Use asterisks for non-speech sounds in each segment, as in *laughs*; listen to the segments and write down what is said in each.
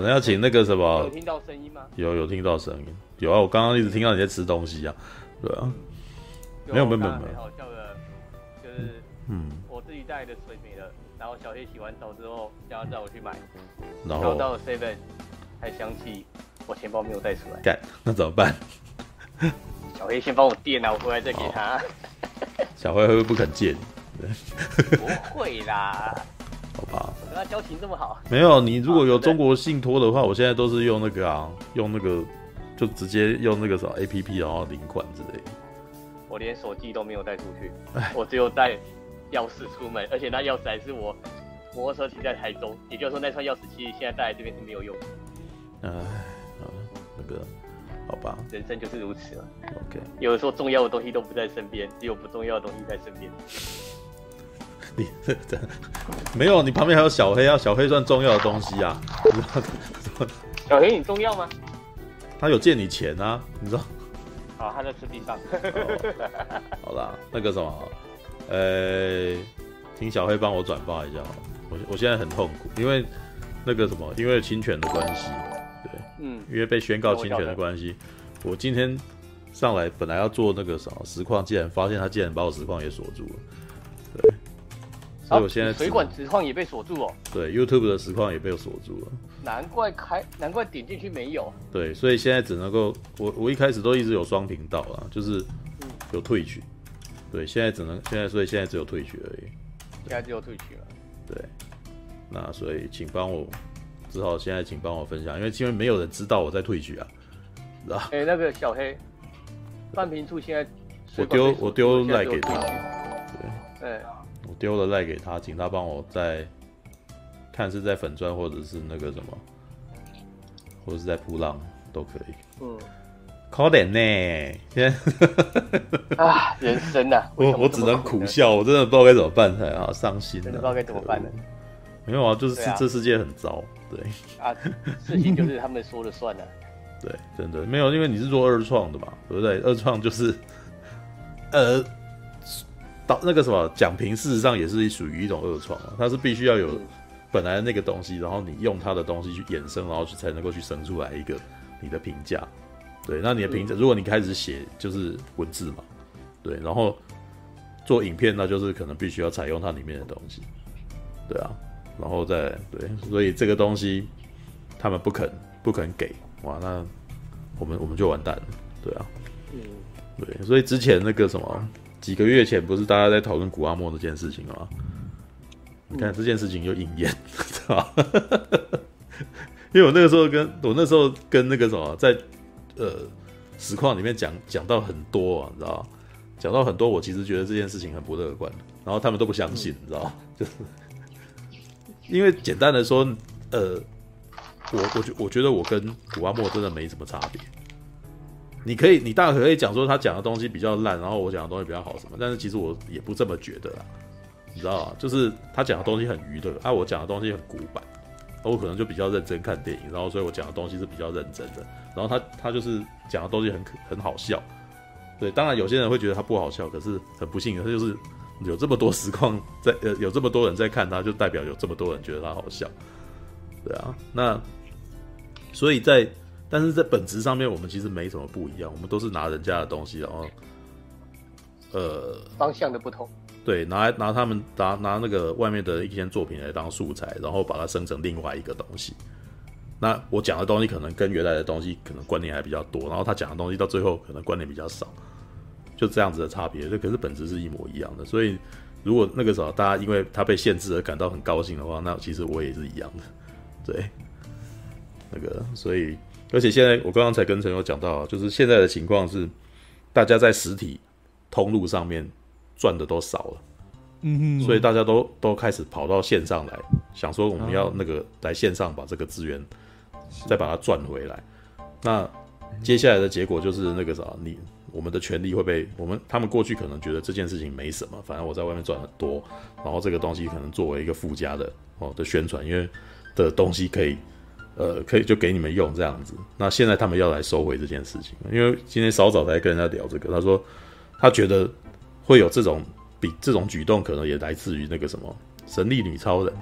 可能要请那个什么？有听到声音吗？有有听到声音，有啊！我刚刚一直听到你在吃东西啊，对啊，没有没有没有。很好笑的，就是嗯，我自己带的水没了，然后小黑洗完澡之后，叫他带我去买，然后到了 seven，才想起我钱包没有带出来，干，那怎么办？小黑先帮我垫啊，我回来再给他。小黑会不会不肯借你？不会啦。好吧。我跟他交情这么好。没有，你如果有中国信托的话，我现在都是用那个啊，用那个就直接用那个什么 APP，然后领款之类的。我连手机都没有带出去，我只有带钥匙出门，而且那钥匙还是我摩托车停在台中，也就是说那串钥匙其实现在带来这边是没有用的。哎，那个。好吧，人生就是如此嘛。OK，有的时候重要的东西都不在身边，只有不重要的东西在身边。没有，你旁边还有小黑啊，小黑算重要的东西啊。小黑你重要吗？他有借你钱啊，你知道？好，他在吃地上。好啦，那个什么，呃，请小黑帮我转发一下。我我现在很痛苦，因为那个什么，因为侵权的关系。嗯，因为被宣告侵权的关系，我今天上来本来要做那个什么实况，竟然发现他竟然把我实况也锁住了。对，所以我现在水管实况也被锁住哦。对，YouTube 的实况也被我锁住了。难怪开，难怪点进去没有。对，所以现在只能够我我一开始都一直有双频道啊，就是有退取。对，现在只能现在，所以现在只有退取而已。现在只有退取了。对，那所以请帮我。只好现在请帮我分享，因为因为没有人知道我在退取啊，知道？哎、欸，那个小黑，半瓶醋现在我丢我丢赖给他，对，欸、我丢了赖给他，请他帮我在看是在粉砖或者是那个什么，或者是在噗浪都可以。嗯，考点呢，现在啊，人生呐、啊，*laughs* 我我只能苦笑，我真的不知道该怎么办才好，伤心的，不知道该怎么办呢？没有啊，就是、啊、这世界很糟。对啊，事情就是他们说了算了。*laughs* 对，真的没有，因为你是做二创的嘛，对不对？二创就是，呃，到那个什么奖评，事实上也是属于一种二创啊。它是必须要有本来的那个东西，然后你用它的东西去衍生，然后去才能够去生出来一个你的评价。对，那你的评价，如果你开始写就是文字嘛，对，然后做影片，那就是可能必须要采用它里面的东西。对啊。然后再对，所以这个东西他们不肯不肯给哇，那我们我们就完蛋了，对啊，嗯，对，所以之前那个什么几个月前不是大家在讨论古阿莫这件事情吗？你看这件事情就应验，知道吗？因为我那个时候跟我那时候跟那个什么在呃实况里面讲讲到很多啊，你知道讲到很多，我其实觉得这件事情很不乐观，然后他们都不相信，你知道就是。因为简单的说，呃，我我觉我觉得我跟古阿莫真的没什么差别。你可以，你大可可以讲说他讲的东西比较烂，然后我讲的东西比较好什么，但是其实我也不这么觉得啦，你知道吗？就是他讲的东西很娱乐，啊，我讲的东西很古板，我可能就比较认真看电影，然后所以我讲的东西是比较认真的，然后他他就是讲的东西很可很好笑，对，当然有些人会觉得他不好笑，可是很不幸的他就是。有这么多实况在，呃，有这么多人在看他，就代表有这么多人觉得他好笑，对啊。那所以在，但是在本质上面，我们其实没什么不一样，我们都是拿人家的东西，然后，呃，方向的不同，对，拿来拿他们拿拿那个外面的一些作品来当素材，然后把它生成另外一个东西。那我讲的东西可能跟原来的东西可能关联还比较多，然后他讲的东西到最后可能关联比较少。就这样子的差别，这可是本质是一模一样的。所以，如果那个时候大家因为他被限制而感到很高兴的话，那其实我也是一样的。对，*laughs* 那个，所以，而且现在我刚刚才跟陈友讲到，就是现在的情况是，大家在实体通路上面赚的都少了，嗯哼，所以大家都都开始跑到线上来，想说我们要那个来线上把这个资源再把它赚回来。那接下来的结果就是那个啥，你。我们的权利会被我们，他们过去可能觉得这件事情没什么，反正我在外面赚很多，然后这个东西可能作为一个附加的哦的宣传，因为的东西可以，呃，可以就给你们用这样子。那现在他们要来收回这件事情，因为今天稍早才跟人家聊这个，他说他觉得会有这种比这种举动，可能也来自于那个什么神力女超人，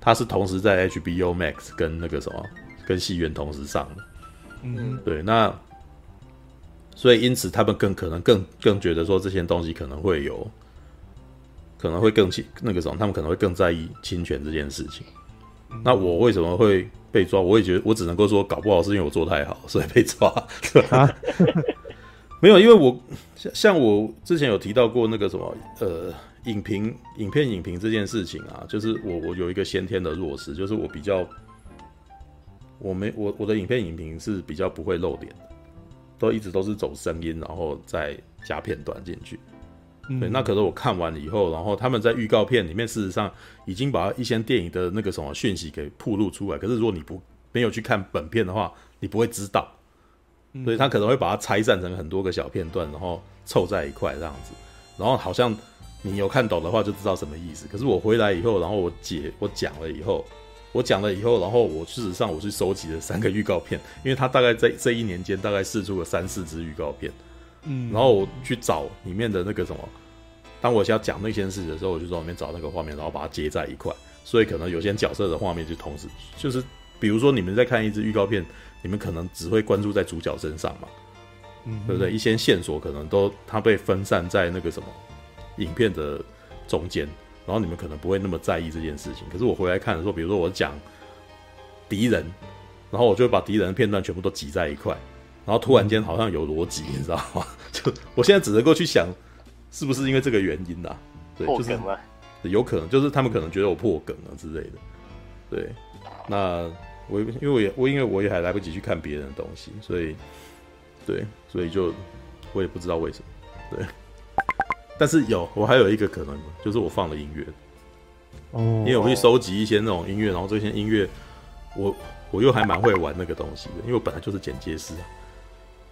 他是同时在 HBO Max 跟那个什么跟戏院同时上的。嗯，对，那所以因此他们更可能更更觉得说这些东西可能会有，可能会更侵那个什么，他们可能会更在意侵权这件事情。嗯、那我为什么会被抓？我也觉得我只能够说，搞不好是因为我做太好，所以被抓。*laughs* 对啊，*laughs* 没有，因为我像像我之前有提到过那个什么呃。影评、影片、影评这件事情啊，就是我我有一个先天的弱势，就是我比较，我没我我的影片影评是比较不会露脸，都一直都是走声音，然后再加片段进去。嗯、对，那可是我看完以后，然后他们在预告片里面，事实上已经把一些电影的那个什么讯息给铺露出来。可是如果你不没有去看本片的话，你不会知道。所以他可能会把它拆散成很多个小片段，然后凑在一块这样子，然后好像。你有看懂的话就知道什么意思。可是我回来以后，然后我解我讲了以后，我讲了以后，然后我事实上我去收集了三个预告片，因为他大概在这一年间大概试出了三四支预告片，嗯，然后我去找里面的那个什么，当我想要讲那些事的时候，我就在里面找那个画面，然后把它接在一块，所以可能有些角色的画面就同时就是，比如说你们在看一支预告片，你们可能只会关注在主角身上嘛，嗯，对不对？一些线索可能都它被分散在那个什么。影片的中间，然后你们可能不会那么在意这件事情。可是我回来看的时候，比如说我讲敌人，然后我就会把敌人的片段全部都挤在一块，然后突然间好像有逻辑，你知道吗？*laughs* 就我现在只能够去想，是不是因为这个原因啦、啊？对，就是有可能，就是他们可能觉得我破梗了之类的。对，那我因为我也我因为我也还来不及去看别人的东西，所以对，所以就我也不知道为什么，对。但是有，我还有一个可能，就是我放了音乐，哦，因为我会收集一些那种音乐，然后这些音乐，我我又还蛮会玩那个东西的，因为我本来就是剪接师，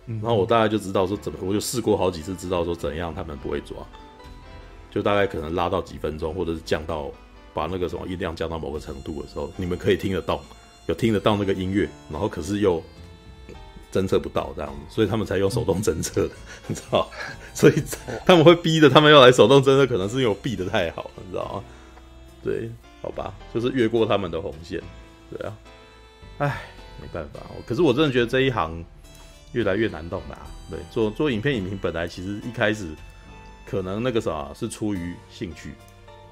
然后我大概就知道说怎么，我就试过好几次，知道说怎样他们不会抓，就大概可能拉到几分钟，或者是降到把那个什么音量降到某个程度的时候，你们可以听得到，有听得到那个音乐，然后可是又。侦测不到这样子，所以他们才用手动侦测的，*laughs* 你知道？所以他们会逼着他们要来手动侦测，可能是因为我避得太好了，你知道吗？对，好吧，就是越过他们的红线，对啊，唉，没办法。可是我真的觉得这一行越来越难懂啦。对，做做影片影评本来其实一开始可能那个什么是出于兴趣，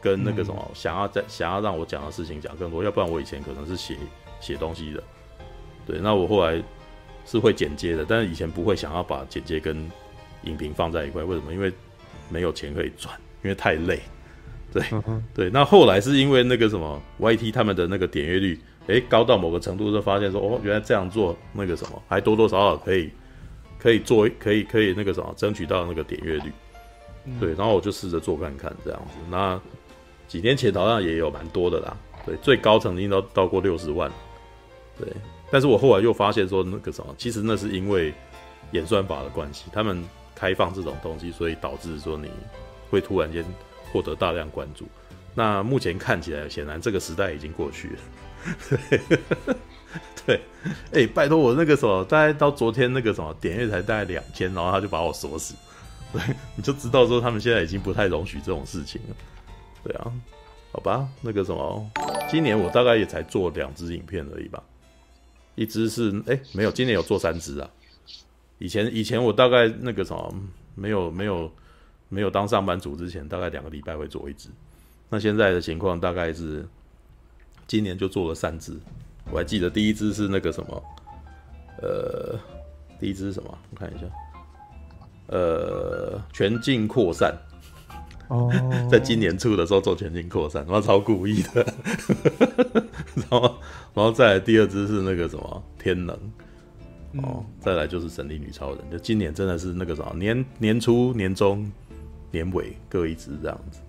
跟那个什么想要在想要让我讲的事情讲更多，要不然我以前可能是写写东西的。对，那我后来。是会剪接的，但是以前不会想要把剪接跟影评放在一块。为什么？因为没有钱可以赚，因为太累。对、嗯、对。那后来是因为那个什么 YT 他们的那个点阅率，哎、欸，高到某个程度，就发现说，哦，原来这样做那个什么，还多多少少可以可以做，可以可以那个什么，争取到那个点阅率。对，然后我就试着做看看这样子。那几年前好像也有蛮多的啦。对，最高曾经都到过六十万。对。但是我后来又发现说，那个什么，其实那是因为演算法的关系，他们开放这种东西，所以导致说你会突然间获得大量关注。那目前看起来，显然这个时代已经过去了。*laughs* 对，哎、欸，拜托我那个什么，大概到昨天那个什么点阅才大概两千，然后他就把我锁死。*laughs* 对，你就知道说他们现在已经不太容许这种事情了。对啊，好吧，那个什么，今年我大概也才做两支影片而已吧。一支是哎、没有，今年有做三支啊。以前以前我大概那个什么，没有没有没有当上班族之前，大概两个礼拜会做一支。那现在的情况大概是，今年就做了三只。我还记得第一只是那个什么，呃，第一只是什么？我看一下，呃，全境扩散。哦，*laughs* 在今年初的时候做全境扩散，他妈超故意的。*laughs* 然后，然后再来第二只是那个什么天能，哦，再来就是神力女超人。就今年真的是那个什么年年初、年中、年尾各一只这样子。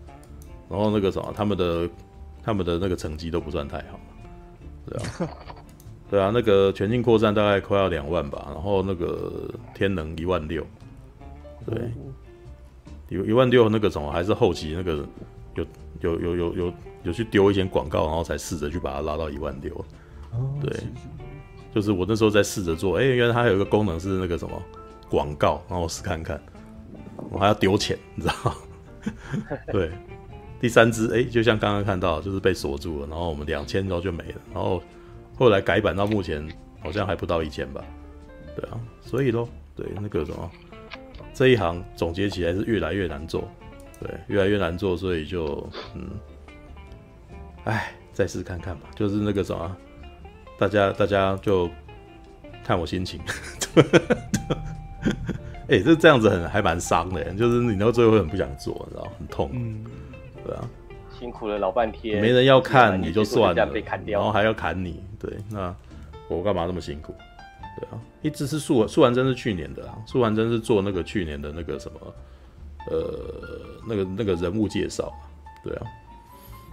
然后那个什么他们的他们的那个成绩都不算太好，对啊，*laughs* 对啊，那个全境扩散大概快要两万吧，然后那个天能一万六，对。有一万六那个什么，还是后期那个有有有有有有去丢一些广告，然后才试着去把它拉到一万六。对，就是我那时候在试着做，哎，原来它有一个功能是那个什么广告，然后我试看看，我还要丢钱，你知道吗？*laughs* 对，第三只哎，就像刚刚看到，就是被锁住了，然后我们两千之后就没了，然后后来改版到目前好像还不到一千吧？对啊，所以咯，对那个什么，这一行总结起来是越来越难做，对，越来越难做，所以就嗯，哎，再试看看吧。就是那个什么，大家大家就看我心情。哎、欸，这这样子很还蛮伤的，就是你到最后会很不想做，你知道，很痛。嗯，对啊。辛苦了老半天，没人要看也就算了，然后还要砍你，对，那我干嘛那么辛苦？对啊，一直是素素还真是去年的啊，素还真是做那个去年的那个什么，呃，那个那个人物介绍，对啊，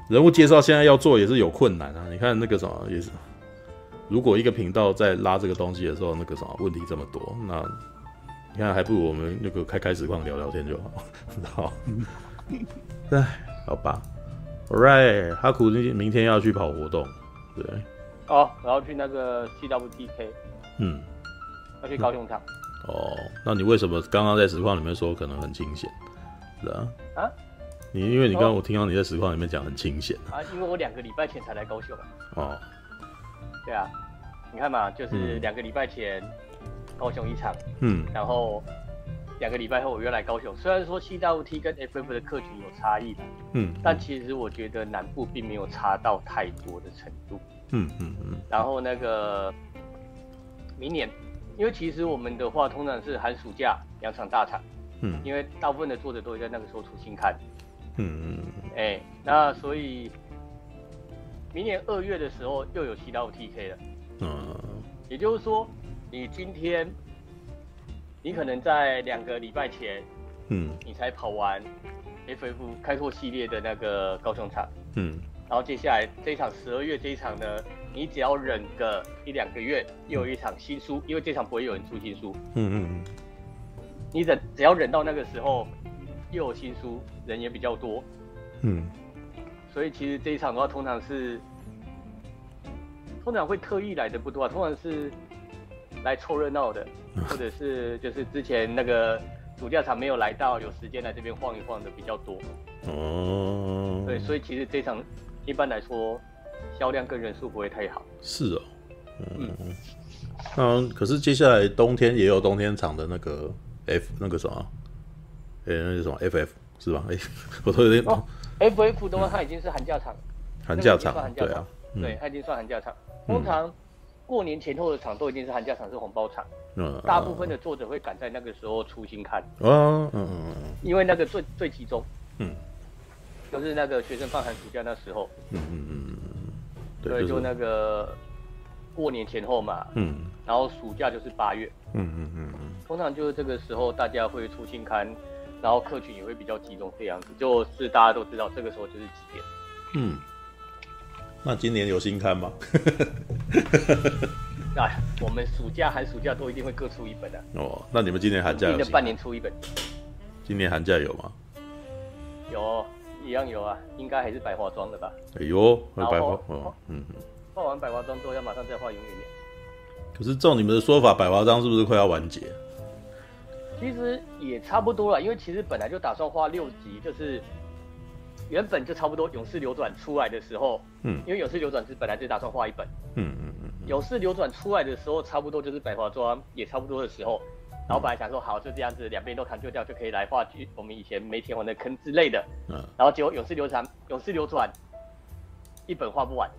人物介绍现在要做也是有困难啊。你看那个什么也是，如果一个频道在拉这个东西的时候，那个什么问题这么多，那你看还不如我们那个开开实况聊聊天就好，好，哎，好吧。Alright，哈库明天要去跑活动，对。哦，我要去那个 CWTK，嗯，要去高雄场。哦，那你为什么刚刚在实况里面说可能很清闲？是啊。啊？你因为你刚刚我听到你在实况里面讲很清闲啊。啊，因为我两个礼拜前才来高雄。哦。对啊，你看嘛，就是两个礼拜前高雄一场，嗯，然后。两个礼拜后我又来高雄，虽然说 CWT 跟 FF 的客群有差异，嗯，但其实我觉得南部并没有差到太多的程度，嗯嗯嗯。然后那个明年，因为其实我们的话通常是寒暑假两场大场，嗯，因为大部分的作者都会在那个时候出新刊，嗯嗯，哎，那所以明年二月的时候又有 CWTK 了，嗯，也就是说你今天。你可能在两个礼拜前，嗯，你才跑完 FF 开拓系列的那个高雄场，嗯，然后接下来这一场十二月这一场呢，你只要忍个一两个月，又有一场新书，因为这场不会有人出新书，嗯嗯嗯，你忍只要忍到那个时候，又有新书，人也比较多，嗯，所以其实这一场的话，通常是通常会特意来的不多啊，通常是来凑热闹的。或者是就是之前那个主教场没有来到，有时间来这边晃一晃的比较多。哦，对，所以其实这场一般来说销量跟人数不会太好。是哦，嗯，嗯，可是接下来冬天也有冬天场的那个 F 那个什么，哎、欸，那是什么 FF 是吧？哎、欸，*laughs* 我都有点哦。FF 的话，它已经是寒假场，寒假场，寒假场，对啊，嗯、对，它已经算寒假场。通常过年前后的场都已经是寒假场，是红包场。嗯，大部分的作者会赶在那个时候出新刊，哦，嗯嗯嗯，因为那个最最集中，嗯，就是那个学生放寒暑假那时候，嗯嗯嗯对，对，就那个过年前后嘛，嗯，然后暑假就是八月，嗯嗯嗯嗯，通常就是这个时候大家会出新刊，然后客群也会比较集中这样子，就是大家都知道这个时候就是几点，嗯，那今年有新刊吗？*laughs* 啊，我们暑假、寒暑假都一定会各出一本的、啊。哦，那你们今年寒假有？今年半年出一本。今年寒假有吗？有，一样有啊，应该还是百花庄的吧？哎呦，百花，哦，哦，嗯嗯。画完百花庄之后，要马上再画永远年。可是照你们的说法，百花庄是不是快要完结？其实也差不多了，因为其实本来就打算画六集，就是原本就差不多。勇士流转出来的时候，嗯，因为勇士流转是本来就打算画一本，嗯嗯嗯。勇士流转出来的时候，差不多就是百花庄也差不多的时候，然后本来想说好就这样子，两边都砍就掉，就可以来画剧我们以前没填完的坑之类的。嗯，然后结果勇士流转，勇士流转一本画不完，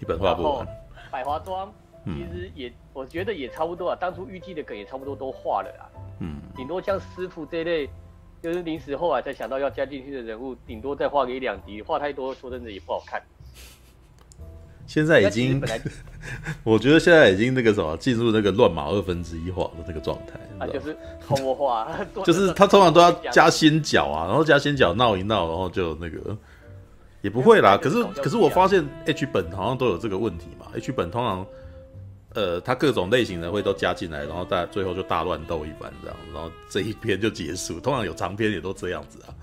一本画不完。百花庄其实也、嗯，我觉得也差不多啊，当初预计的梗也差不多都画了啊。嗯，顶多像师傅这一类，就是临时后来才想到要加进去的人物，顶多再画个一两集，画太多说真的也不好看。现在已经，*laughs* 我觉得现在已经那个什么，进入那个乱码二分之一画的那个状态。啊，就是偷画，*laughs* 就是他通常都要加先角啊，然后加先角闹一闹，然后就那个也不会啦。可是可是我发现 H 本好像都有这个问题嘛。H 本通常，呃，他各种类型的会都加进来，然后大最后就大乱斗一番这样，然后这一篇就结束。通常有长篇也都这样子啊。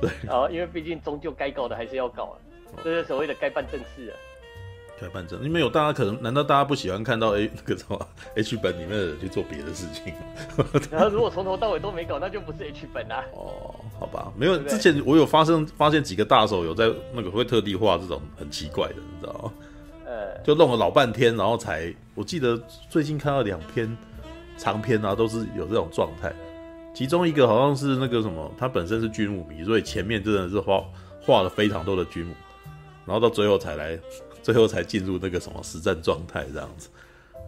对，啊，因为毕竟终究该搞的还是要搞啊，这是所谓的该办正事啊。该办正，因为有大家可能，难道大家不喜欢看到 A 那个什么 *laughs* H 本里面的人去做别的事情？然 *laughs* 后如果从头到尾都没搞，那就不是 H 本啦。哦，好吧，没有，之前我有发生发现几个大手有在那个会特地画这种很奇怪的，你知道吗？呃，就弄了老半天，然后才围我记得最近看到两篇长篇啊，都是有这种状态。其中一个好像是那个什么，他本身是军武迷，所以前面真的是画画了非常多的军武，然后到最后才来，*laughs* 最后才进入那个什么实战状态这样子。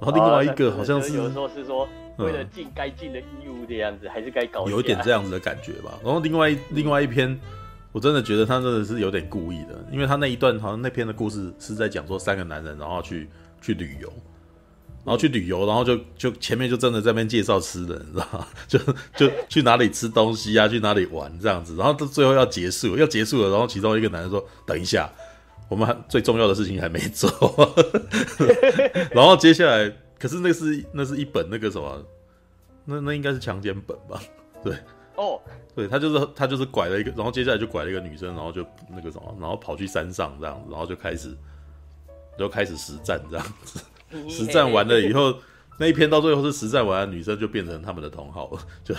然后另外一个好像是，有时候是说为了尽该尽的义务这样子，还是该搞有一点这样子的感觉吧。然后另外另外一篇，我真的觉得他真的是有点故意的，因为他那一段好像那篇的故事是在讲说三个男人然后去去旅游。然后去旅游，然后就就前面就真的在那边介绍吃的，你知道吗？*laughs* 就就去哪里吃东西啊，去哪里玩这样子，然后到最后要结束，要结束了，然后其中一个男人说：“等一下，我们还最重要的事情还没做。*laughs* ”然后接下来，可是那是那是一本那个什么，那那应该是强奸本吧？对，哦，对他就是他就是拐了一个，然后接下来就拐了一个女生，然后就那个什么，然后跑去山上这样子，然后就开始就开始实战这样子。实战完了以后，那一篇到最后是实战完了，女生就变成他们的同好了，*laughs* 就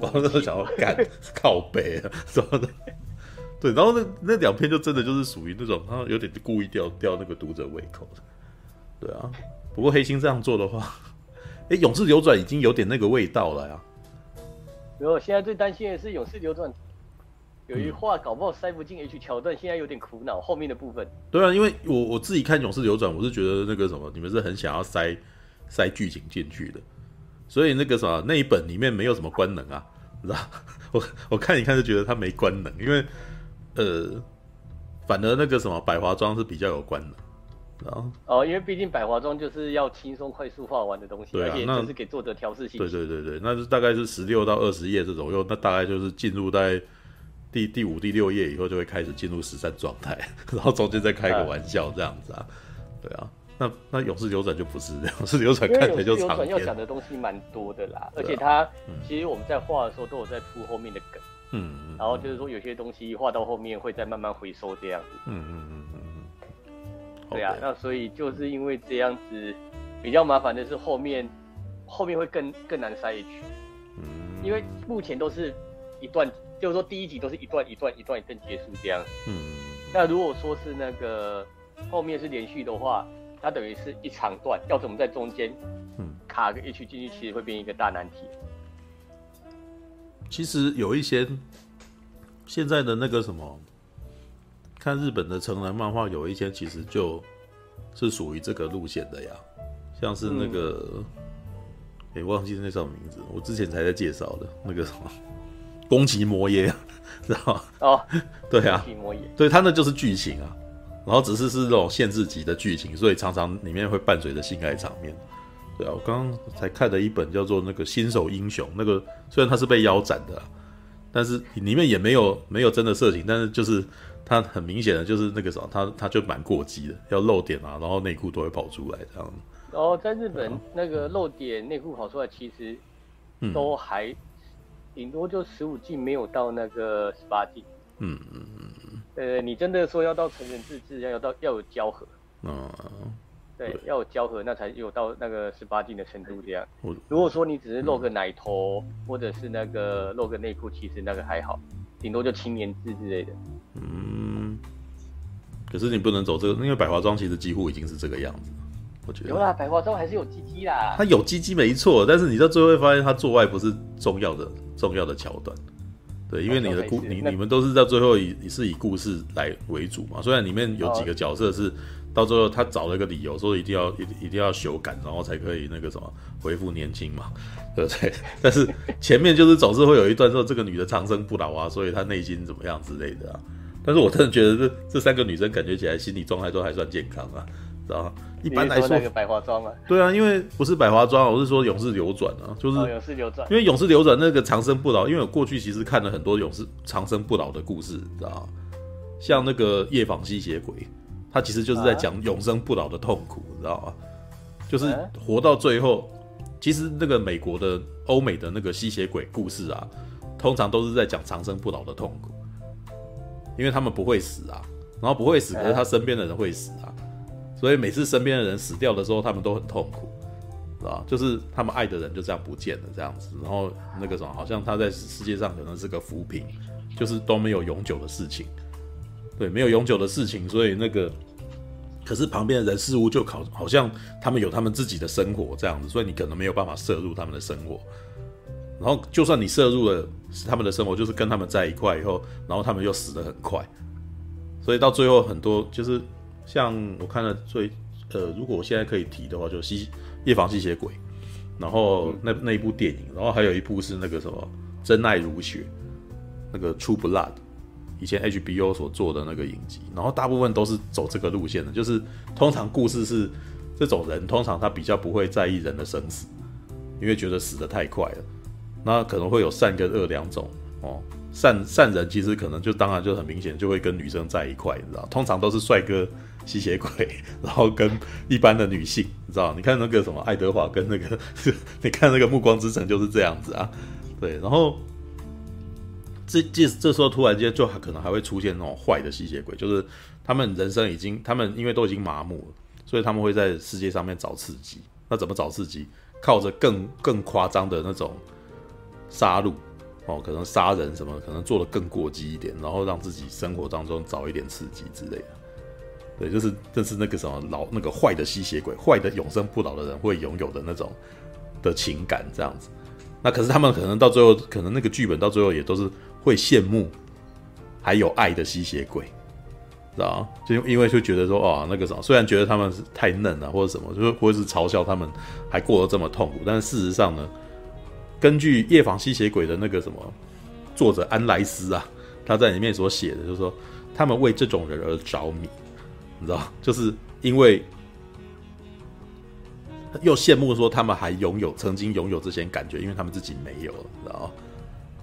然后就想要干 *laughs* 靠北啊什么的，对，然后那那两篇就真的就是属于那种他有点故意吊吊那个读者胃口的，对啊。不过黑心这样做的话，*laughs* 哎，勇士流转已经有点那个味道了呀。没有，现在最担心的是勇士流转。有一话搞不好塞不进 H 桥段，现在有点苦恼。后面的部分，对啊，因为我我自己看《勇士流转》，我是觉得那个什么，你们是很想要塞塞剧情进去的，所以那个什么那一本里面没有什么官能啊，你知道？我我看一看就觉得它没官能，因为呃，反而那个什么百华庄是比较有官能，然后哦，因为毕竟百华庄就是要轻松快速画完的东西，对啊，而且就是给作者调试性。对对对对，那是大概是十六到二十页这种，又那大概就是进入在。第第五、第六页以后就会开始进入实战状态，然后中间再开个玩笑这样子啊，对啊，那那勇士流转就不是这样，*laughs* 勇士流转看起来就长篇。要讲的东西蛮多的啦，而且它、嗯、其实我们在画的时候都有在铺后面的梗，嗯嗯，然后就是说有些东西画到后面会再慢慢回收这样子，嗯嗯嗯嗯嗯，对啊，那所以就是因为这样子比较麻烦的是后面后面会更更难塞 H，嗯，因为目前都是一段。就是说，第一集都是一段一段一段一段结束这样。嗯。那如果说是那个后面是连续的话，它等于是一长段，要怎么在中间，嗯，卡个 H 进去，其实会变一个大难题。其实有一些现在的那个什么，看日本的成人漫画，有一些其实就是属于这个路线的呀，像是那个，哎、嗯欸，忘记那叫什么名字，我之前才在介绍的那个什么。宫崎摩耶，*laughs* 知道吗？哦，*laughs* 对啊，对他那就是剧情啊，然后只是是这种限制级的剧情，所以常常里面会伴随着性爱场面。对啊，我刚刚才看了一本叫做那个新手英雄，那个虽然他是被腰斩的，但是里面也没有没有真的色情，但是就是他很明显的就是那个什么，他他就蛮过激的，要露点啊，然后内裤都会跑出来这样。哦，在日本那个露点内裤跑出来，其实都还。嗯顶多就十五禁，没有到那个十八禁。嗯嗯嗯。呃，你真的说要到成人自制，要有到要有交合。嗯。对，对要有交合，那才有到那个十八禁的程度这样。如果说你只是露个奶头，嗯、或者是那个露个内裤，其实那个还好，顶多就青年制之类的。嗯。可是你不能走这个，因为百华庄其实几乎已经是这个样子。我觉得有啦，百华庄还是有鸡鸡啦。他有鸡鸡没错，但是你到最后会发现，他做爱不是重要的重要的桥段。对，因为你的故你你们都是在最后以是以故事来为主嘛。虽然里面有几个角色是到最后他找了一个理由，说一定要一一定要修改，然后才可以那个什么恢复年轻嘛，*laughs* 对不对？但是前面就是总是会有一段说这个女的长生不老啊，所以她内心怎么样之类的啊。但是我真的觉得这这三个女生感觉起来心理状态都还算健康啊。知道一般来说，那个百花庄啊，对啊，因为不是百花庄，我是说勇士流转啊，就是勇士流转。因为勇士流转那个长生不老，因为我过去其实看了很多勇士长生不老的故事，知道像那个夜访吸血鬼，他其实就是在讲永生不老的痛苦，知道吗？就是活到最后，其实那个美国的、欧美的那个吸血鬼故事啊，通常都是在讲长生不老的痛苦，因为他们不会死啊，然后不会死，可是他身边的人会死啊。所以每次身边的人死掉的时候，他们都很痛苦，是吧？就是他们爱的人就这样不见了，这样子。然后那个什么，好像他在世界上可能是个浮萍，就是都没有永久的事情。对，没有永久的事情，所以那个，可是旁边的人事物就好好像他们有他们自己的生活这样子，所以你可能没有办法摄入他们的生活。然后就算你摄入了他们的生活，就是跟他们在一块以后，然后他们又死得很快。所以到最后很多就是像我看了最呃，如果我现在可以提的话，就吸夜访吸血鬼，然后那那一部电影，然后还有一部是那个什么真爱如血，那个 True Blood。以前 HBO 所做的那个影集，然后大部分都是走这个路线的，就是通常故事是这种人，通常他比较不会在意人的生死，因为觉得死的太快了。那可能会有善跟恶两种哦，善善人其实可能就当然就很明显就会跟女生在一块，你知道，通常都是帅哥吸血鬼，然后跟一般的女性，你知道，你看那个什么爱德华跟那个，*laughs* 你看那个暮光之城就是这样子啊，对，然后。这这这时候突然间就可能还会出现那种坏的吸血鬼，就是他们人生已经，他们因为都已经麻木了，所以他们会在世界上面找刺激。那怎么找刺激？靠着更更夸张的那种杀戮哦，可能杀人什么，可能做的更过激一点，然后让自己生活当中找一点刺激之类的。对，就是这是那个什么老那个坏的吸血鬼，坏的永生不老的人会拥有的那种的情感这样子。那可是他们可能到最后，可能那个剧本到最后也都是。会羡慕还有爱的吸血鬼，知道？就因为就觉得说，哦，那个什么，虽然觉得他们是太嫩了或者什么，就是或者是嘲笑他们还过得这么痛苦，但是事实上呢，根据《夜访吸血鬼》的那个什么作者安莱斯啊，他在里面所写的，就是说他们为这种人而着迷，你知道，就是因为又羡慕说他们还拥有曾经拥有这些感觉，因为他们自己没有，你知道。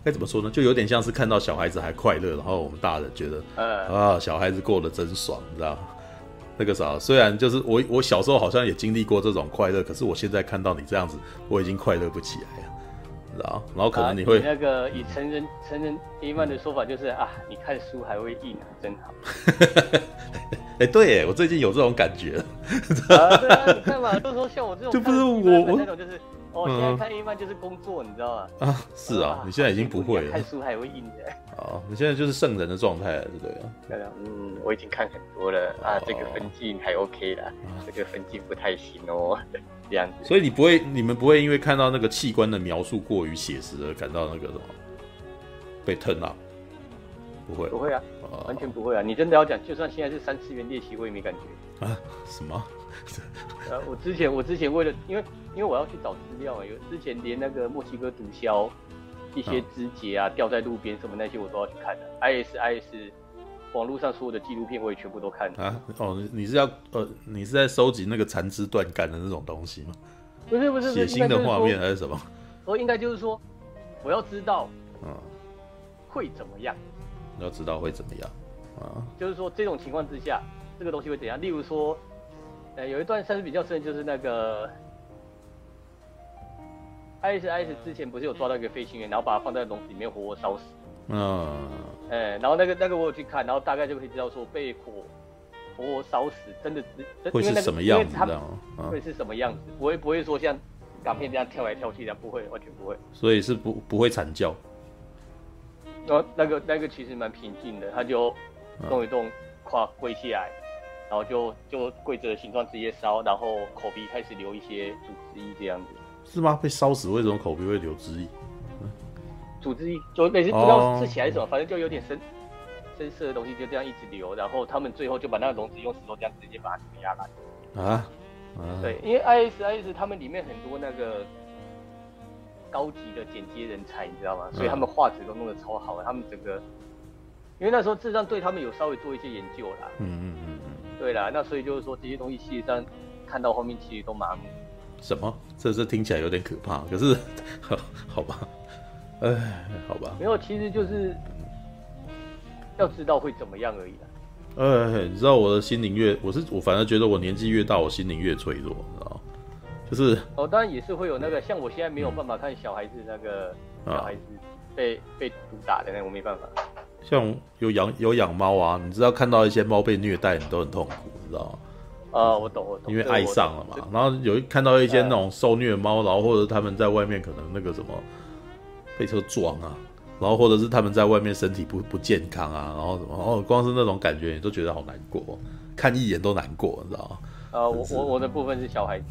该怎么说呢？就有点像是看到小孩子还快乐，然后我们大人觉得，啊，小孩子过得真爽，你知道？那个啥，虽然就是我我小时候好像也经历过这种快乐，可是我现在看到你这样子，我已经快乐不起来了，知道？然后可能你会、那个以成人成人 A 漫的说法就是啊，你看书还会硬，真好。*laughs* 哎、欸，对，我最近有这种感觉。啊，对啊，你看嘛，都说像我这种，就不是我我那种就是。哦，现在看 A 漫就是工作，你知道吗？啊，是啊，你现在已经不会了。看书还会硬的。哦，你现在就是圣人的状态了，对不对？对啊，嗯，我已经看很多了啊，这个分镜还 OK 了，这个分镜不太行哦，*laughs* 这样子。所以你不会，你们不会因为看到那个器官的描述过于写实而感到那个什么被疼啊？不会，不会啊，完全不会啊！你真的要讲，就算现在是三次元猎奇，我也没感觉啊？什么？*laughs* 呃，我之前我之前为了，因为因为我要去找资料啊，有之前连那个墨西哥毒枭一些肢节啊、嗯、掉在路边什么那些我都要去看的。I S I S 网络上所有的纪录片我也全部都看啊。哦，你是要呃，你是在收集那个残肢断干的那种东西吗？不是不是，血腥的画面还是什么？我应该就是说，我要知道，嗯，会怎么样？要知道会怎么样啊？就是说这种情况之下，这个东西会怎样？例如说。呃，有一段算是比较深，就是那个 ISIS 之前不是有抓到一个飞行员，然后把他放在笼子里面活活烧死。嗯。哎，然后那个那个我有去看，然后大概就可以知道说被火活活烧死，真的是会是什么样子？会是什么样子？不会不会说像港片这样跳来跳去的，不会，完全不会。所以是不不会惨叫。哦，那个那个其实蛮平静的，他就动一动，跨跪下来。然后就就跪着的形状直接烧，然后口鼻开始流一些组织液这样子。是吗？被烧死为什么口鼻会流汁液？嗯，组织液就类似不知道是起来是什么，反正就有点深深色的东西就这样一直流，然后他们最后就把那个笼子用石头这样直接把它压烂。啊？啊？对，因为 ISIS 他们里面很多那个高级的剪接人才，你知道吗？所以他们画质都弄得超好，他们整个因为那时候智障对他们有稍微做一些研究啦。嗯嗯嗯嗯。对啦，那所以就是说这些东西，其实上看到后面其实都麻木。什么？这这听起来有点可怕。可是，*laughs* 好吧，哎，好吧。没有，其实就是要知道会怎么样而已啦。哎，你知道我的心灵越，我是我反而觉得我年纪越大，我心灵越脆弱，你知道吗？就是哦，当然也是会有那个，像我现在没有办法看小孩子那个小孩子被、啊、被毒打的那个，我没办法。像有养有养猫啊，你知道看到一些猫被虐待，你都很痛苦，你知道吗？啊，我懂，我懂，因为爱上了嘛。然后有看到一些那种受虐猫，然后或者他们在外面可能那个什么被车撞啊，然后或者是他们在外面身体不不健康啊，然后什么，然后光是那种感觉，你都觉得好难过。看一眼都难过，你知道吗？呃，我我我的部分是小孩子。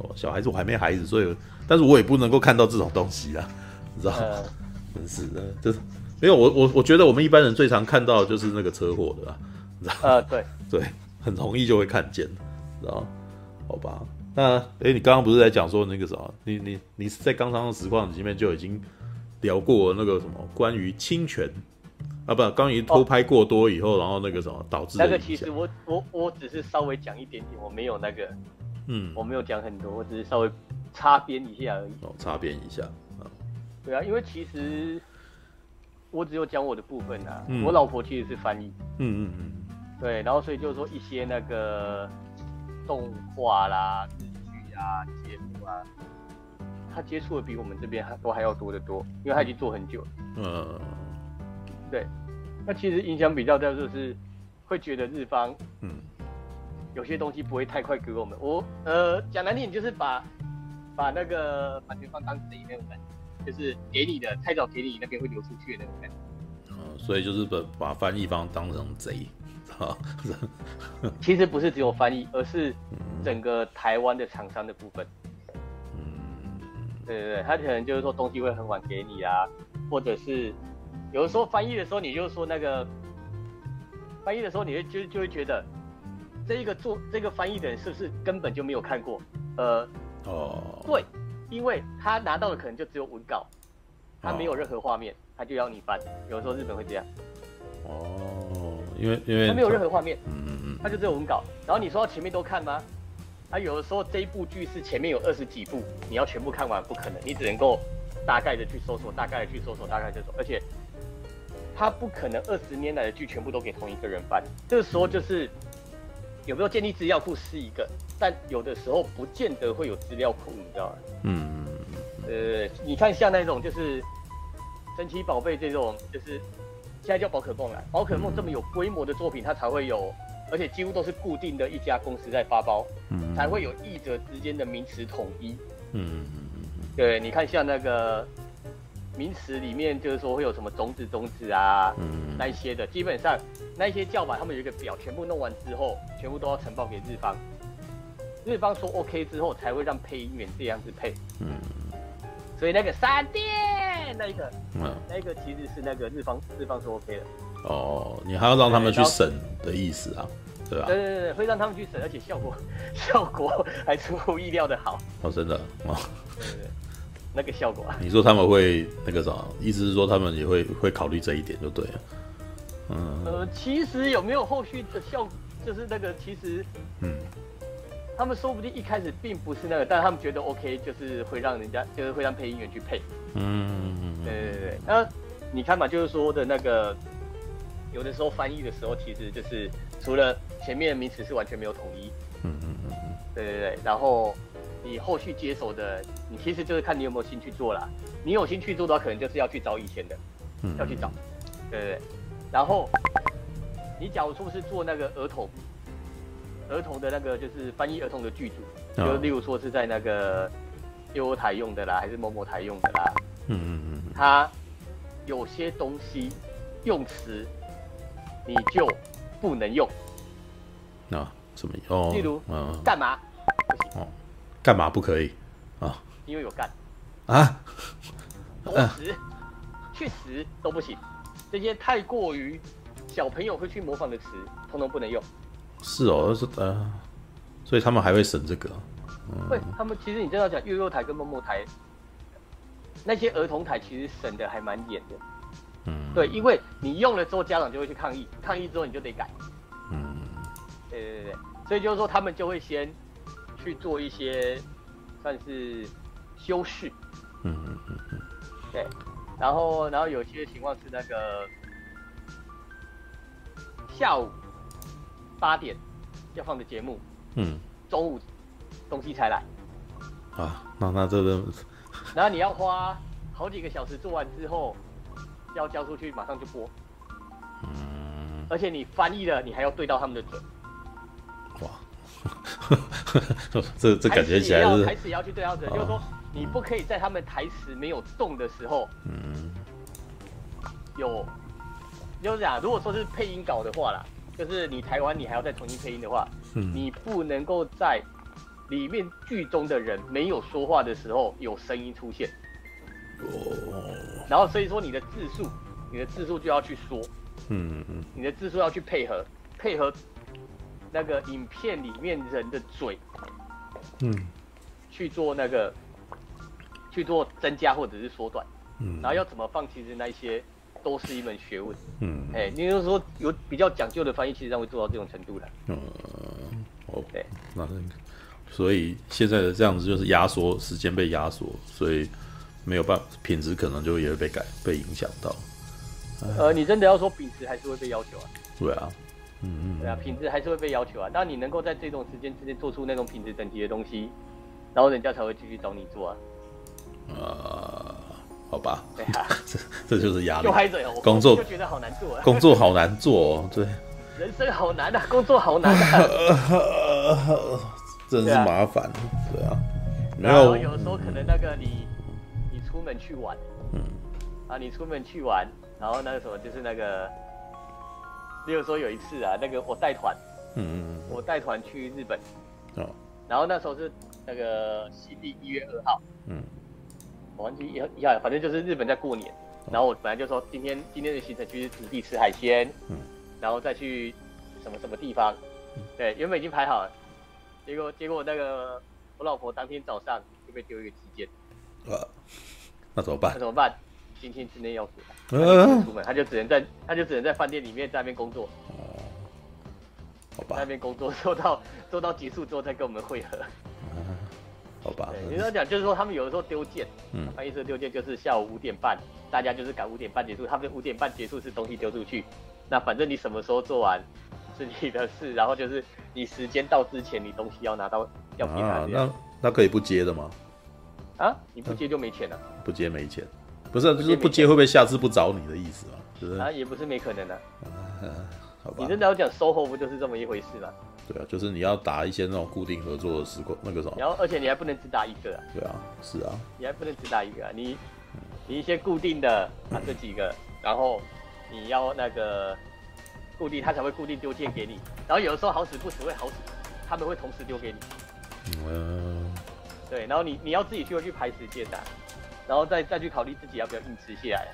哦，小孩子我还没孩子，所以，但是我也不能够看到这种东西啊，你知道吗？呃、*laughs* 真是的，就是没有我我我觉得我们一般人最常看到的就是那个车祸的啦，你知道吗？呃，对 *laughs* 对，很容易就会看见，知道吗？好吧，那哎、欸，你刚刚不是在讲说那个什么？你你你是在刚刚的实况里面就已经聊过那个什么关于侵权啊？不，关于偷拍过多以后，哦、然后那个什么导致那个，其实我我我只是稍微讲一点点，我没有那个。嗯，我没有讲很多，我只是稍微擦边一下而已。哦，擦边一下啊。对啊，因为其实我只有讲我的部分啊。嗯。我老婆其实是翻译。嗯嗯嗯。对，然后所以就是说一些那个动画啦、日剧啊、节目啊，他接触的比我们这边还都还要多得多，因为他已经做很久了。嗯。对，那其实影响比较大就是会觉得日方嗯。有些东西不会太快给我们，我呃讲难听点就是把把那个版权方当贼那种感觉，就是给你的太早给你那边会流出去的那种感觉。嗯，所以就是把把翻译方当成贼，啊，*laughs* 其实不是只有翻译，而是整个台湾的厂商的部分。嗯，对对对，他可能就是说东西会很晚给你啊，或者是有的时候翻译的时候，你就说那个翻译的时候，你会就就会觉得。这一个做这个翻译的人是不是根本就没有看过？呃，哦，对，因为他拿到的可能就只有文稿，他没有任何画面，他就要你翻。有的时候日本会这样。哦，因为因为他没有任何画面，嗯嗯嗯，他就只有文稿。然后你说前面都看吗？他有的时候这一部剧是前面有二十几部，你要全部看完不可能，你只能够大概的去搜索，大概的去搜索，大概这种。而且他不可能二十年来的剧全部都给同一个人翻，这个时候就是。有没有建立资料库是一个，但有的时候不见得会有资料库，你知道吗？嗯，呃，你看像那种就是神奇宝贝这种，就是现在叫宝可梦啊，宝可梦这么有规模的作品，它才会有，而且几乎都是固定的一家公司在发包，嗯，才会有译者之间的名词统一。嗯嗯嗯，对，你看像那个。名词里面就是说会有什么种子种子啊，嗯，那一些的，基本上那一些叫板，他们有一个表，全部弄完之后，全部都要呈报给日方，日方说 OK 之后，才会让配音员这样子配。嗯，所以那个闪电那一个，嗯，那一个其实是那个日方日方说 OK 的。哦，你还要让他们去审的意思啊，对吧？对对对，会让他们去审，而且效果 *laughs* 效果还出乎意料的好。哦，真的哦。对对对。那个效果啊？你说他们会那个啥？意思是说他们也会会考虑这一点就对了。嗯。呃，其实有没有后续的效果？就是那个其实，嗯，他们说不定一开始并不是那个，但他们觉得 OK，就是会让人家，就是会让配音员去配。嗯。对对对。那你看嘛，就是说的那个，有的时候翻译的时候，其实就是除了前面的名词是完全没有统一。嗯嗯嗯嗯。对对对，然后。你后续接手的，你其实就是看你有没有兴趣做啦。你有兴趣做的话，可能就是要去找以前的，嗯、要去找，对不对？然后你假如说是做那个儿童，儿童的那个就是翻译儿童的剧组，就例如说是在那个幼幼台用的啦，还是某某台用的啦，嗯嗯嗯，它有些东西用词你就不能用。那什么用？例如，嗯，干嘛？不行。哦干嘛不可以啊？因为有干啊，*laughs* 躲死、去死都不行，这些太过于小朋友会去模仿的词，通通不能用。是哦，是呃，所以他们还会审这个。会、嗯，他们其实你这样讲，幼幼台跟某某台那些儿童台其实审的还蛮严的。嗯，对，因为你用了之后，家长就会去抗议，抗议之后你就得改。嗯，对对对对，所以就是说他们就会先。去做一些算是修饰，嗯嗯嗯嗯，对，然后然后有些情况是那个下午八点要放的节目，嗯，中午东西才来，啊，那那这个，然后你要花好几个小时做完之后要交出去，马上就播，嗯，而且你翻译了，你还要对到他们的准，哇。*laughs* 这这感觉起来是台词也要去对号子，就是说你不可以在他们台词没有动的时候，嗯，有，就是讲如果说是配音稿的话啦，就是你台湾你还要再重新配音的话，嗯。你不能够在里面剧中的人没有说话的时候有声音出现，哦，然后所以说你的字数，你的字数就要去说，嗯嗯。你的字数要去配合配合那个影片里面人的嘴嗯。去做那个去做增加或者是缩短，嗯，然后要怎么放，其实那一些都是一门学问。嗯哎、你就是说有比较讲究的翻译，其实上会做到这种程度的。嗯哦，对，那所以现在的这样子就是压缩时间被压缩，所以没有办法品质可能就也会被改被影响到。呃，你真的要说品质，还是会被要求啊。对啊，嗯对啊，品质还是会被要求啊。那你能够在这种时间之内做出那种品质等级的东西，然后人家才会继续找你做啊。嗯呃，好吧，对啊，*laughs* 这这就是压力。就。嗨嘴哦，工作就觉得好难做啊，工作好难做哦，对，人生好难啊，*laughs* 工作好难啊。*laughs* 真是麻烦，对啊，然后有，有时候可能那个你你出门去玩，嗯。啊，你出门去玩，然后那个什么就是那个，例如说有一次啊，那个我带团，嗯嗯我带团去日本，嗯哦。然后那时候是那个西历一月二号，嗯我忘记一号一号，反正就是日本在过年，然后我本来就说今天今天的行程就是土地吃海鲜，嗯然后再去什么什么地方，对，原本已经排好了，结果结果那个我老婆当天早上就被丢一个急件，呃，那怎么办那？怎么办？今天之内要回来，出门，他就只能在他就只能在饭店里面在那边工作，哦，好在那，边工作做到做到结束之后再跟我们会合。好吧。对，，你要讲就是说他们有的时候丢件，嗯。翻译社丢件就是下午五点半，大家就是赶五点半结束，他们五点半结束是东西丢出去，那反正你什么时候做完 *laughs* 是你的事，然后就是你时间到之前你东西要拿到要给他啊，那那可以不接的吗？啊，你不接就没钱了，不接没钱，不是啊，就是不接会不会下次不找你的意思啊？就是啊也不是没可能的，*laughs* 好吧你，真的要讲 SOHO 不就是这么一回事吗？对啊，就是你要打一些那种固定合作的时光，那个什么，然后而且你还不能只打一个啊，对啊，是啊，你还不能只打一个啊，你你一些固定的啊这几个，然后你要那个固定，他才会固定丢件给你。然后有的时候好死不死会好死，他们会同时丢给你。嗯，对，然后你你要自己去去排时间的，然后再再去考虑自己要不要硬吃下来。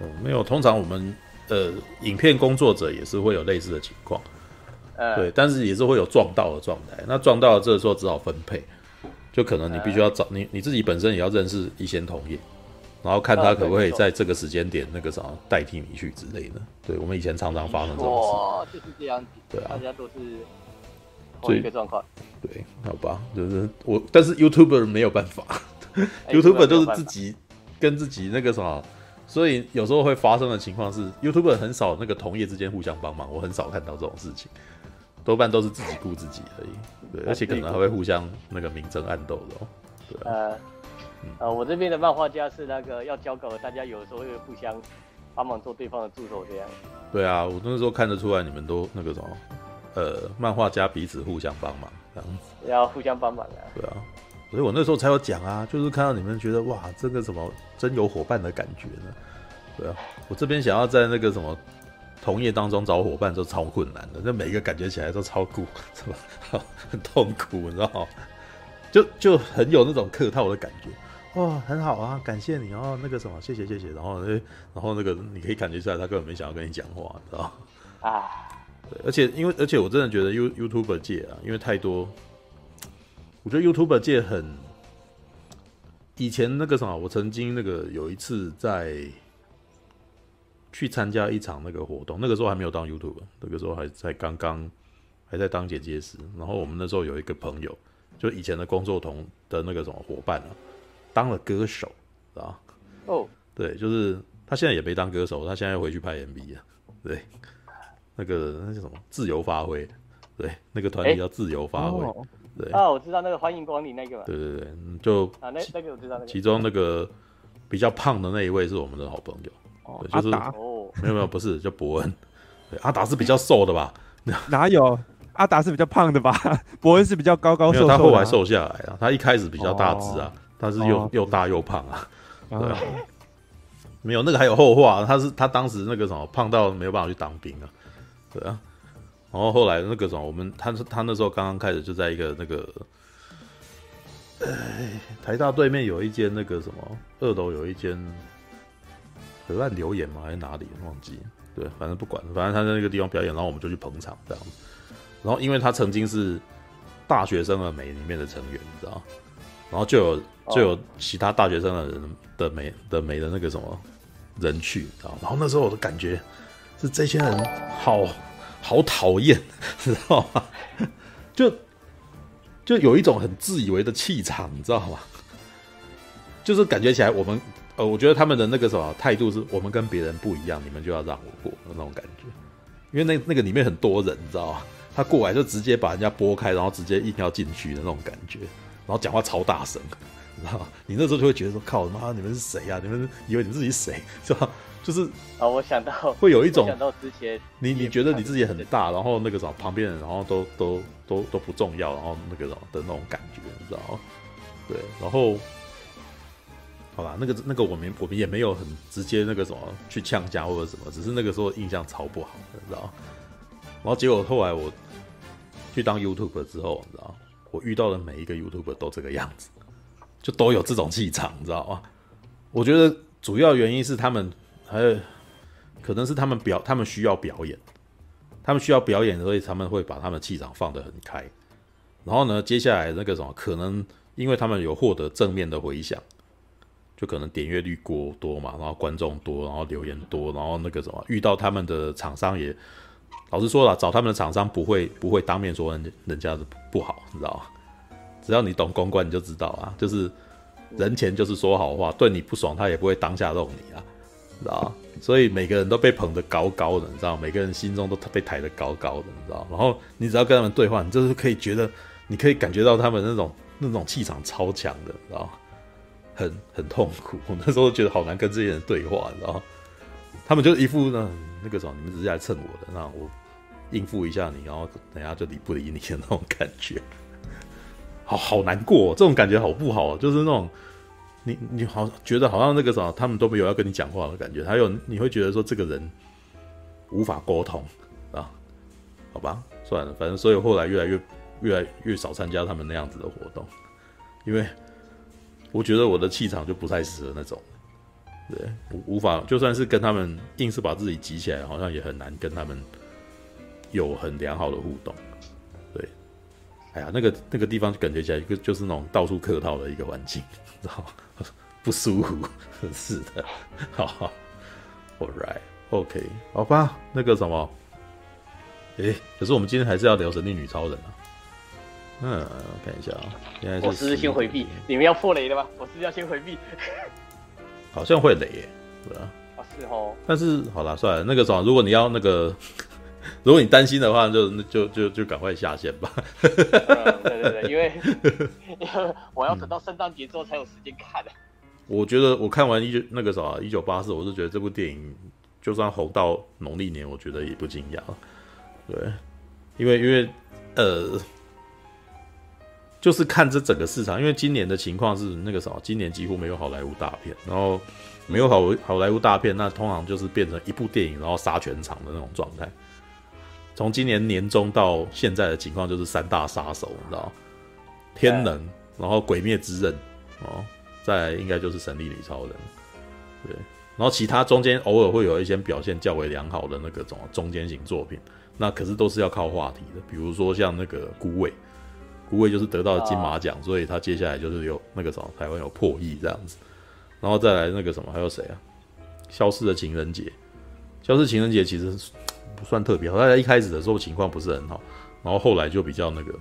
哦，没有，通常我们呃，影片工作者也是会有类似的情况，呃，对，但是也是会有撞到的状态。那撞到了这个时候只好分配，就可能你必须要找你你自己本身也要认识一些同业，然后看他可不可以在这个时间点那个啥代替你去之类的。对，我们以前常常发生这种事。哇，就是这样子。对啊大家都是个状况。对，好吧，就是我，但是 YouTuber 没有办法哎，YouTuber 就是自己跟自己那个什么，所以有时候会发生的情况是，YouTuber 很少那个同业之间互相帮忙，我很少看到这种事情，多半都是自己顾自己而已。对，而且可能还会互相那个明争暗斗的哦。对啊，呃，呃，我这边的漫画家是那个要交稿的，大家有的时候会互相帮忙做对方的助手这样。对啊，我那时候看得出来你们都那个什么，呃，漫画家彼此互相帮忙这样子。要互相帮忙啊。对啊，所以我那时候才有讲啊，就是看到你们觉得哇，这个什么真有伙伴的感觉呢？对啊，我这边想要在那个什么同业当中找伙伴都超困难的，那每一个感觉起来都超酷，*laughs* 什么很痛苦，你知道吗？就就很有那种客套的感觉。哇，很好啊，感谢你哦，那个什么，谢谢谢谢。然后，诶然后那个你可以感觉出来，他根本没想要跟你讲话，你知道吗？啊，对，而且因为而且我真的觉得 You YouTuber 界啊，因为太多，我觉得 YouTuber 界很，以前那个什么，我曾经那个有一次在去参加一场那个活动，那个时候还没有当 YouTuber，那个时候还在刚刚还在当剪接师，然后我们那时候有一个朋友，就以前的工作同的那个什么伙伴啊，当了歌手，知道吗？哦，对，就是他现在也没当歌手，他现在回去拍 MV 了。对，那个那叫什么？自由发挥。对，那个团体叫自由发挥。哦对，啊，我知道那个欢迎光临那个嘛。对对对，嗯就啊，那那个我知道那个。其中那个比较胖的那一位是我们的好朋友。哦对，就是阿达哦，没有没有，不是叫伯恩。对，阿达是比较瘦的吧？*laughs* 哪有？阿达是比较胖的吧？*laughs* 伯恩是比较高高没有，瘦瘦的啊。他后来瘦下来了。他一开始比较大只啊，他是又哦又大又胖啊。啊对啊，没有那个还有后话，他是他当时那个什么胖到没有办法去当兵啊，对啊，然后后来那个什么，我们他他那时候刚刚开始就在一个那个，哎，台大对面有一间那个什么，二楼有一间河岸留言嘛，还是哪里忘记？对，反正不管，反正他在那个地方表演，然后我们就去捧场这样。然后因为他曾经是大学生的美里面的成员，你知道，然后就有就有其他大学生的人的美的美的那个什么人去，知道。然后那时候我的感觉是这些人好。好讨厌，*laughs* 知道吗？*laughs* 就就有一种很自以为的气场，你知道吗？*laughs* 就是感觉起来，我们呃，我觉得他们的那个什么态度是，我们跟别人不一样，你们就要让我过那种感觉。因为那那个里面很多人，你知道吗？他过来就直接把人家拨开，然后直接硬要进去的那种感觉，然后讲话超大声，你知道吗？你那时候就会觉得说：“靠，妈，你们是谁呀？你们以为你们自己谁？是吧？”就是啊，我想到 *laughs* 会有一种想到之前你你觉得你自己很大，然后那个什么旁边人，然后都都都都不重要，然后那个什么的那种感觉，你知道吗？对，然后好吧，那个那个我们我们也没有很直接那个什么去呛家或者什么，只是那个时候印象超不好，你知道吗？然后结果后来我去当 YouTuber 之后，你知道吗？我遇到的每一个 YouTuber 都这个样子，就都有这种气场，你知道吗？我觉得主要原因是他们。还有可能是他们表，他们需要表演，他们需要表演，所以他们会把他们气场放得很开。然后呢，接下来那个什么，可能因为他们有获得正面的回响，就可能点阅率过多嘛，然后观众多，然后留言多，然后那个什么，遇到他们的厂商也，老实说了，找他们的厂商不会不会当面说人人家的不好，你知道吗？只要你懂公关，你就知道啊，就是人前就是说好话，对你不爽，他也不会当下弄你啊。知道，所以每个人都被捧得高高的，你知道，每个人心中都被抬得高高的，你知道。然后你只要跟他们对话，你就是可以觉得，你可以感觉到他们那种那种气场超强的，知道，很很痛苦。我那时候觉得好难跟这些人对话，你知道。他们就一副那那个什么，你们只是来蹭我的，那我应付一下你，然后等下就理不理你的那种感觉，好好难过，这种感觉好不好？就是那种。你你好觉得好像那个啥，他们都没有要跟你讲话的感觉，还有你会觉得说这个人无法沟通啊？好吧，算了，反正所以后来越来越越来越少参加他们那样子的活动，因为我觉得我的气场就不太适合那种，对，无无法就算是跟他们硬是把自己挤起来，好像也很难跟他们有很良好的互动，对，哎呀，那个那个地方感觉起来就就是那种到处客套的一个环境，知道吗？不舒服，是的，好 *laughs* 好，All right，OK，okay, 好吧，那个什么，诶、欸，可是我们今天还是要聊神力女超人啊。嗯，我看一下啊，现在是我是不是先回避，你们要破雷的吗？我是不是要先回避，*laughs* 好像会雷耶，对吧？啊，是哦。但是好了，算了，那个什么，如果你要那个，*laughs* 如果你担心的话，就就就就赶快下线吧。嗯、对对对，因为因为我要等到圣诞节之后才有时间看的。我觉得我看完一九那个啥一九八四，我是觉得这部电影就算红到农历年，我觉得也不惊讶。对，因为因为呃，就是看这整个市场，因为今年的情况是那个啥，今年几乎没有好莱坞大片，然后没有好好莱坞大片，那通常就是变成一部电影然后杀全场的那种状态。从今年年中到现在的情况就是三大杀手，你知道，天能，然后鬼灭之刃，哦。再来应该就是神力女超人，对，然后其他中间偶尔会有一些表现较为良好的那个种中间型作品，那可是都是要靠话题的，比如说像那个孤味，孤味就是得到金马奖，所以他接下来就是有那个什么台湾有破亿这样子，然后再来那个什么还有谁啊？消失的情人节，消失情人节其实不算特别好，大家一开始的时候情况不是很好，然后后来就比较那个。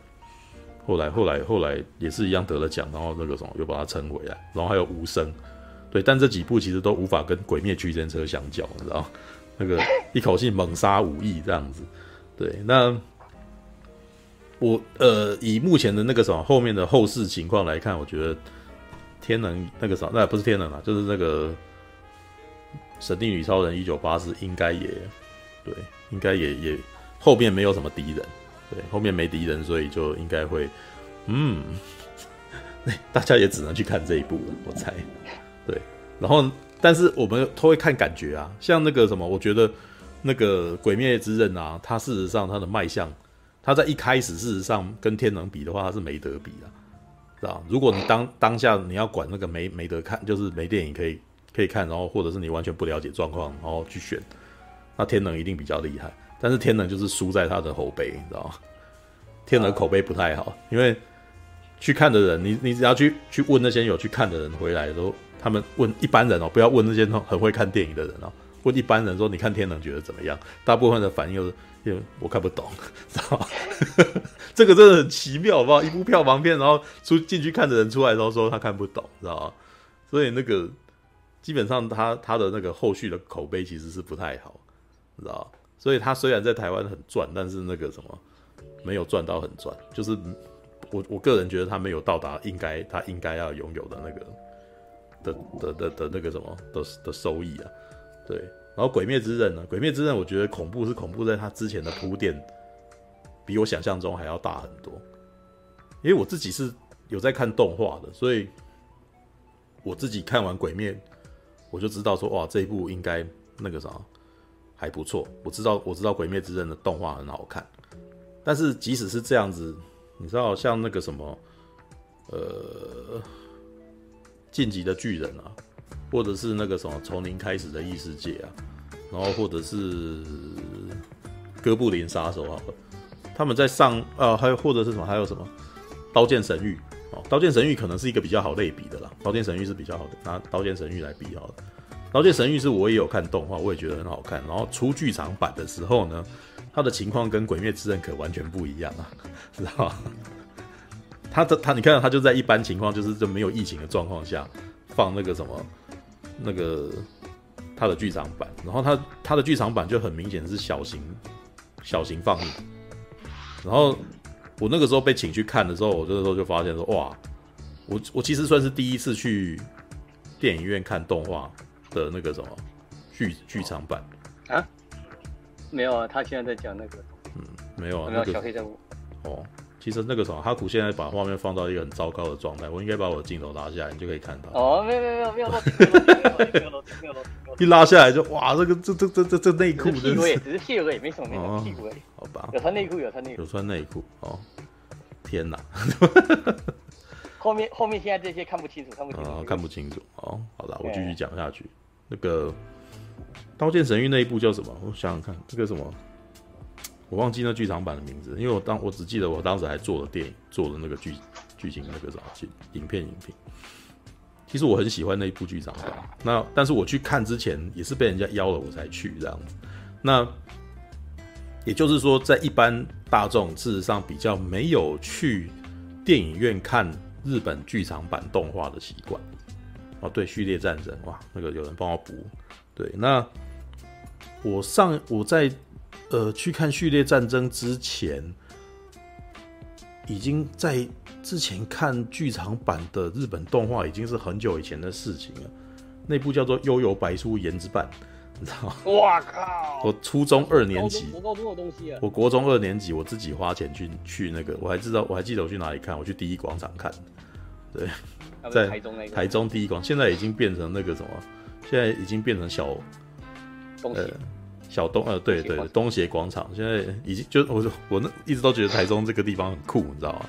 后来，后来，后来也是一样得了奖，然后那个什么又把它撑回来，然后还有无声，对，但这几部其实都无法跟《鬼灭》区间车相较，你知道那个 *laughs* 一口气猛杀五亿这样子，对，那我呃以目前的那个什么后面的后世情况来看，我觉得天能那个什么，那不是天能啊，就是那个《神力女超人》一九八四应该也对，应该也也后面没有什么敌人。对，后面没敌人，所以就应该会，嗯，大家也只能去看这一部了，我猜。对，然后，但是我们都会看感觉啊，像那个什么，我觉得那个《鬼灭之刃》啊，它事实上它的卖相，它在一开始事实上跟天能比的话，它是没得比的，是吧？如果你当当下你要管那个没没得看，就是没电影可以可以看，然后或者是你完全不了解状况，然后去选，那天能一定比较厉害。但是天能就是输在他的口碑，你知道吗？天能口碑不太好，因为去看的人，你你只要去去问那些有去看的人回来的时候，他们问一般人哦，不要问那些很会看电影的人哦。问一般人说，你看天能觉得怎么样？大部分的反应就是，因为我看不懂，知道吗？*laughs* 这个真的很奇妙，好不好？一部票房片，然后出进去看的人出来之后说他看不懂，知道吗？所以那个基本上他他的那个后续的口碑其实是不太好，知道吗？所以他虽然在台湾很赚，但是那个什么没有赚到很赚，就是我我个人觉得他没有到达应该他应该要拥有的那个的的的的那个什么的的收益啊。对，然后《鬼灭之刃》呢，《鬼灭之刃》我觉得恐怖是恐怖在它之前的铺垫，比我想象中还要大很多。因为我自己是有在看动画的，所以我自己看完《鬼灭》，我就知道说，哇，这一部应该那个啥还不错。我知道，我知道《鬼灭之刃》的动画很好看，但是即使是这样子，你知道，像那个什么，呃，《晋级的巨人》啊。或者是那个什么从零开始的异世界啊，然后或者是哥布林杀手好了，他们在上啊，还有或者是什么，还有什么刀剑神域哦，刀剑神域可能是一个比较好类比的啦，刀剑神域是比较好的，拿刀剑神域来比好了，然后这神域是我也有看动画，我也觉得很好看，然后出剧场版的时候呢，它的情况跟鬼灭之刃可完全不一样啊，*laughs* 知道？他的他你看他就在一般情况，就是就没有疫情的状况下放那个什么。那个他的剧场版，然后他他的剧场版就很明显是小型小型放映，然后我那个时候被请去看的时候，我这个时候就发现说，哇，我我其实算是第一次去电影院看动画的那个什么剧剧场版啊？没有啊，他现在在讲那个，嗯，没有啊，没有小黑任务哦。其实那个什么，哈库现在把画面放到一个很糟糕的状态，我应该把我的镜头拉下来，你就可以看到。哦，没有没有没有没有没有一拉下来就哇，这个这这这这这内裤，屁股也只是屁股也没什么，哦、屁股而已。好吧。有穿内裤，有穿内裤。有穿内裤哦。天哪！后面后面现在这些看不清楚，看不清楚。哦、看不清楚。哦，好了，我继续讲下去。那个《刀剑神域》那一部叫什么？我想想看，这个什么？我忘记那剧场版的名字，因为我当我只记得我当时还做了电影，做了那个剧剧情那个啥影片影评。其实我很喜欢那一部剧场版，那但是我去看之前也是被人家邀了我才去这样子。那也就是说，在一般大众事实上比较没有去电影院看日本剧场版动画的习惯。哦，对，序列战争，哇，那个有人帮我补。对，那我上我在。呃，去看序列战争之前，已经在之前看剧场版的日本动画，已经是很久以前的事情了。那部叫做《幽游白书炎之版》，你知道吗？哇靠！我初中二年级，我高中的东西啊。我国中二年级，我自己花钱去去那个，我还知道，我还记得我去哪里看，我去第一广场看。对，在台中那个。台中第一广，现在已经变成那个什么？现在已经变成小东。呃小东呃，对对，东协广场现在已经就我我那一直都觉得台中这个地方很酷，你知道吗？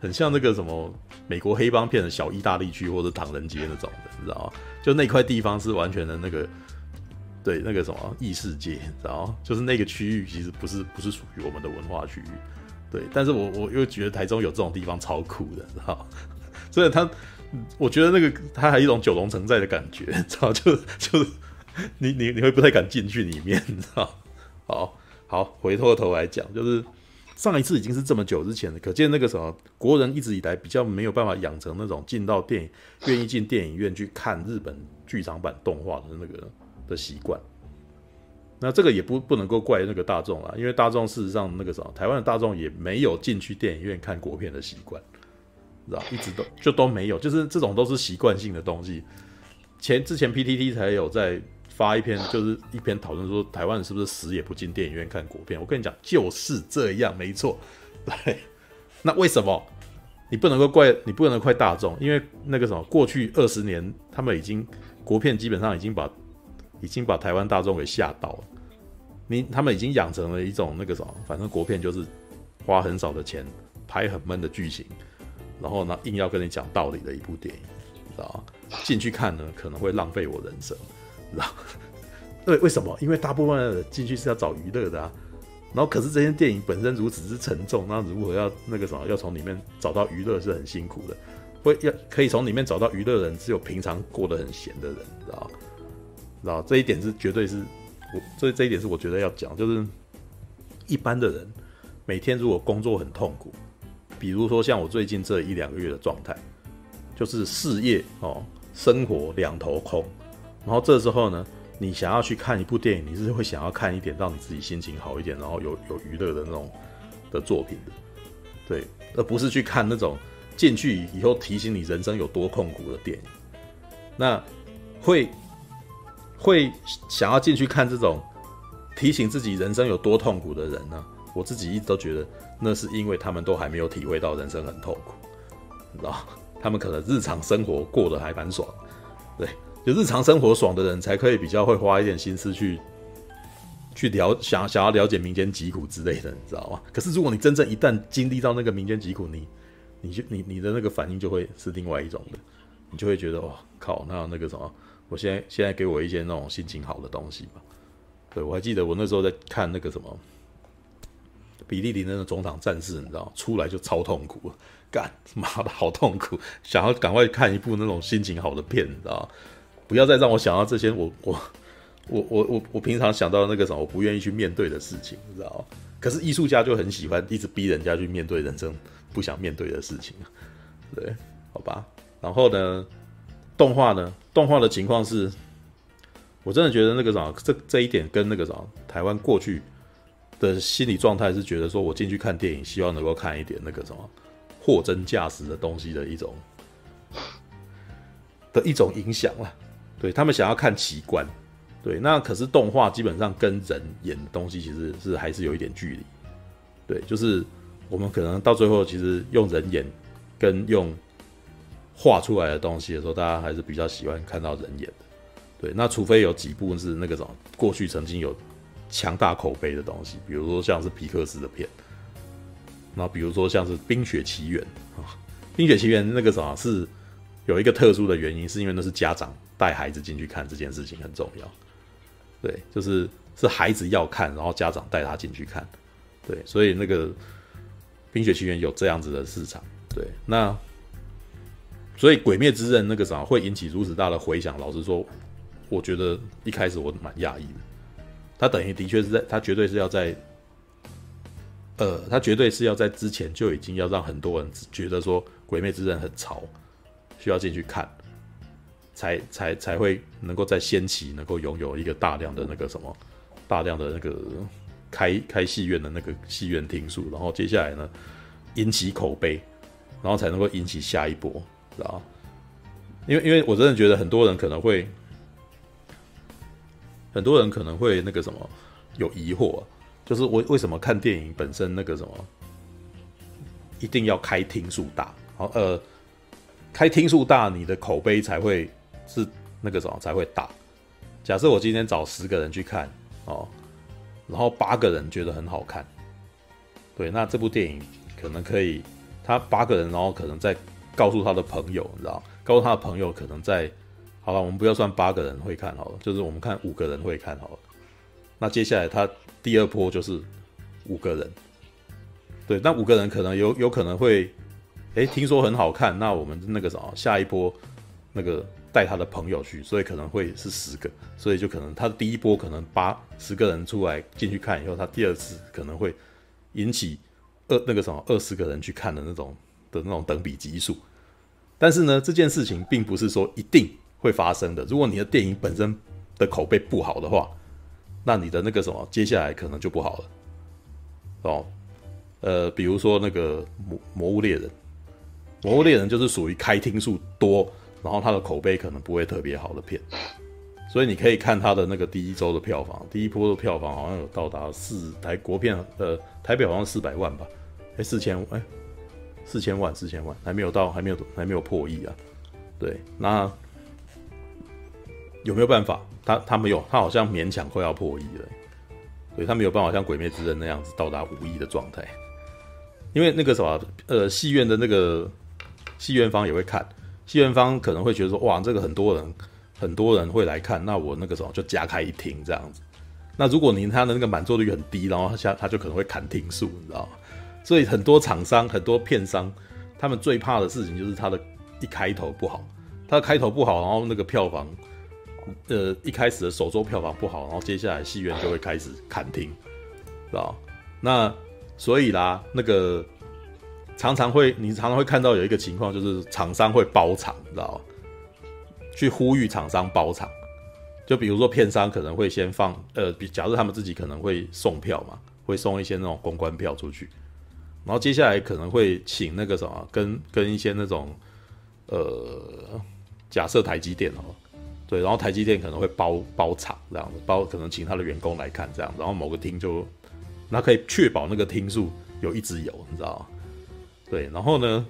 很像那个什么美国黑帮片的小意大利区或者唐人街那种的，你知道吗？就那块地方是完全的那个，对那个什么异世界，你知道吗？就是那个区域其实不是不是属于我们的文化区域，对。但是我我又觉得台中有这种地方超酷的，你知道吗？所以他我觉得那个他还有一种九龙城寨的感觉，*laughs* 知道就就。你你你会不太敢进去里面，你知道？好好，回过头来讲，就是上一次已经是这么久之前了，可见那个什么国人一直以来比较没有办法养成那种进到电影愿意进电影院去看日本剧场版动画的那个的习惯。那这个也不不能够怪那个大众啊，因为大众事实上那个什么台湾的大众也没有进去电影院看国片的习惯，一直都就都没有，就是这种都是习惯性的东西。前之前 PTT 才有在。发一篇就是一篇讨论说台湾人是不是死也不进电影院看国片？我跟你讲就是这样，没错。对，*laughs* 那为什么你不能够怪你不能怪大众？因为那个什么，过去二十年他们已经国片基本上已经把已经把台湾大众给吓到了，你他们已经养成了一种那个什么，反正国片就是花很少的钱拍很闷的剧情，然后呢硬要跟你讲道理的一部电影，你知道？进去看呢可能会浪费我人生，你知道？对，为什么？因为大部分的进去是要找娱乐的啊。然后可是这些电影本身如此之沉重，那如何要那个什么，要从里面找到娱乐是很辛苦的。会要可以从里面找到娱乐的人，只有平常过得很闲的人，知道吗？知道这一点是绝对是我这这一点是我觉得要讲，就是一般的人每天如果工作很痛苦，比如说像我最近这一两个月的状态，就是事业哦生活两头空，然后这时候呢，你想要去看一部电影，你是会想要看一点让你自己心情好一点，然后有有娱乐的那种的作品的，对，而不是去看那种。进去以后提醒你人生有多痛苦的电影，那会会想要进去看这种提醒自己人生有多痛苦的人呢？我自己一直都觉得那是因为他们都还没有体会到人生很痛苦，你知道？他们可能日常生活过得还蛮爽，对，就日常生活爽的人才可以比较会花一点心思去去了想想要了解民间疾苦之类的，你知道吗？可是如果你真正一旦经历到那个民间疾苦，你你就你你的那个反应就会是另外一种的，你就会觉得哇靠，那那个什么，我现在现在给我一些那种心情好的东西吧。对，我还记得我那时候在看那个什么，比利林那个中场战士，你知道，出来就超痛苦，干妈的好痛苦，想要赶快看一部那种心情好的片，你知道，不要再让我想到这些我我我我我我平常想到那个什么我不愿意去面对的事情，你知道。可是艺术家就很喜欢一直逼人家去面对人生不想面对的事情，对，好吧。然后呢，动画呢，动画的情况是，我真的觉得那个啥，这这一点跟那个啥，台湾过去的心理状态是觉得说，我进去看电影，希望能够看一点那个什么货真价实的东西的一种的一种影响了。对，他们想要看奇观。对，那可是动画基本上跟人演的东西其实是还是有一点距离。对，就是我们可能到最后其实用人演跟用画出来的东西的时候，大家还是比较喜欢看到人演的。对，那除非有几部是那个什么过去曾经有强大口碑的东西，比如说像是皮克斯的片，那比如说像是《冰雪奇缘》啊，《冰雪奇缘》那个什么是有一个特殊的原因，是因为那是家长带孩子进去看这件事情很重要。对，就是是孩子要看，然后家长带他进去看，对，所以那个《冰雪奇缘》有这样子的市场，对，那所以《鬼灭之刃》那个啥会引起如此大的回响，老实说，我觉得一开始我蛮讶异的，他等于的确是在，他绝对是要在，呃，他绝对是要在之前就已经要让很多人觉得说《鬼灭之刃》很潮，需要进去看。才才才会能够在先期能够拥有一个大量的那个什么，大量的那个开开戏院的那个戏院厅数，然后接下来呢引起口碑，然后才能够引起下一波，知道？因为因为我真的觉得很多人可能会，很多人可能会那个什么有疑惑，就是为为什么看电影本身那个什么一定要开厅数大，好呃开厅数大，你的口碑才会。是那个什么才会大。假设我今天找十个人去看哦，然后八个人觉得很好看，对，那这部电影可能可以，他八个人，然后可能再告诉他的朋友，你知道，告诉他的朋友可能在，好了，我们不要算八个人会看好了，就是我们看五个人会看好了。那接下来他第二波就是五个人，对，那五个人可能有有可能会，诶，听说很好看，那我们那个什么下一波那个。带他的朋友去，所以可能会是十个，所以就可能他第一波可能八十个人出来进去看以后，他第二次可能会引起二那个什么二十个人去看的那种的那种等比级数。但是呢，这件事情并不是说一定会发生的。如果你的电影本身的口碑不好的话，那你的那个什么接下来可能就不好了。哦，呃，比如说那个魔魔物猎人，魔物猎人就是属于开听数多。然后他的口碑可能不会特别好的片，所以你可以看他的那个第一周的票房，第一波的票房好像有到达四台国片，呃，台北好像四百万吧，哎，四千，哎，四千万，四千万，还没有到，还没有，还没有破亿啊。对，那有没有办法？他他没有，他好像勉强快要破亿了。所以他没有办法像《鬼灭之刃》那样子到达五亿的状态。因为那个什么，呃，戏院的那个戏院方也会看，戏院方可能会觉得说，哇，这个很多人很多人会来看，那我那个时候就加开一厅这样子。那如果您他的那个满座率很低，然后他下他就可能会砍厅数，你知道吗？所以很多厂商、很多片商，他们最怕的事情就是他的一开头不好，他的开头不好，然后那个票房。呃，一开始的首周票房不好，然后接下来戏院就会开始砍厅，知道？那所以啦，那个常常会，你常常会看到有一个情况，就是厂商会包场，知道？去呼吁厂商包场，就比如说片商可能会先放，呃，比假设他们自己可能会送票嘛，会送一些那种公关票出去，然后接下来可能会请那个什么，跟跟一些那种，呃，假设台积电哦。对，然后台积电可能会包包场这样子，包可能请他的员工来看这样，然后某个厅就，那可以确保那个厅数有一直有，你知道吗？对，然后呢，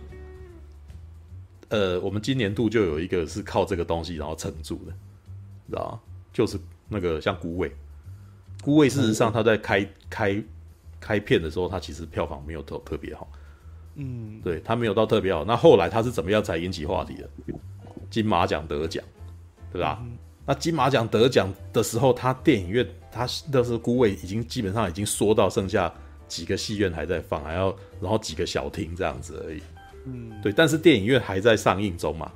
呃，我们今年度就有一个是靠这个东西然后撑住的，你知道吗？就是那个像孤味，孤味事实上他在开开开片的时候，他其实票房没有特特别好，嗯，对他没有到特别好。那后来他是怎么样才引起话题的？金马奖得奖。对吧？嗯、那金马奖得奖的时候，他电影院他那时候估位已经基本上已经缩到剩下几个戏院还在放，还要然后几个小厅这样子而已。嗯，对。但是电影院还在上映中嘛？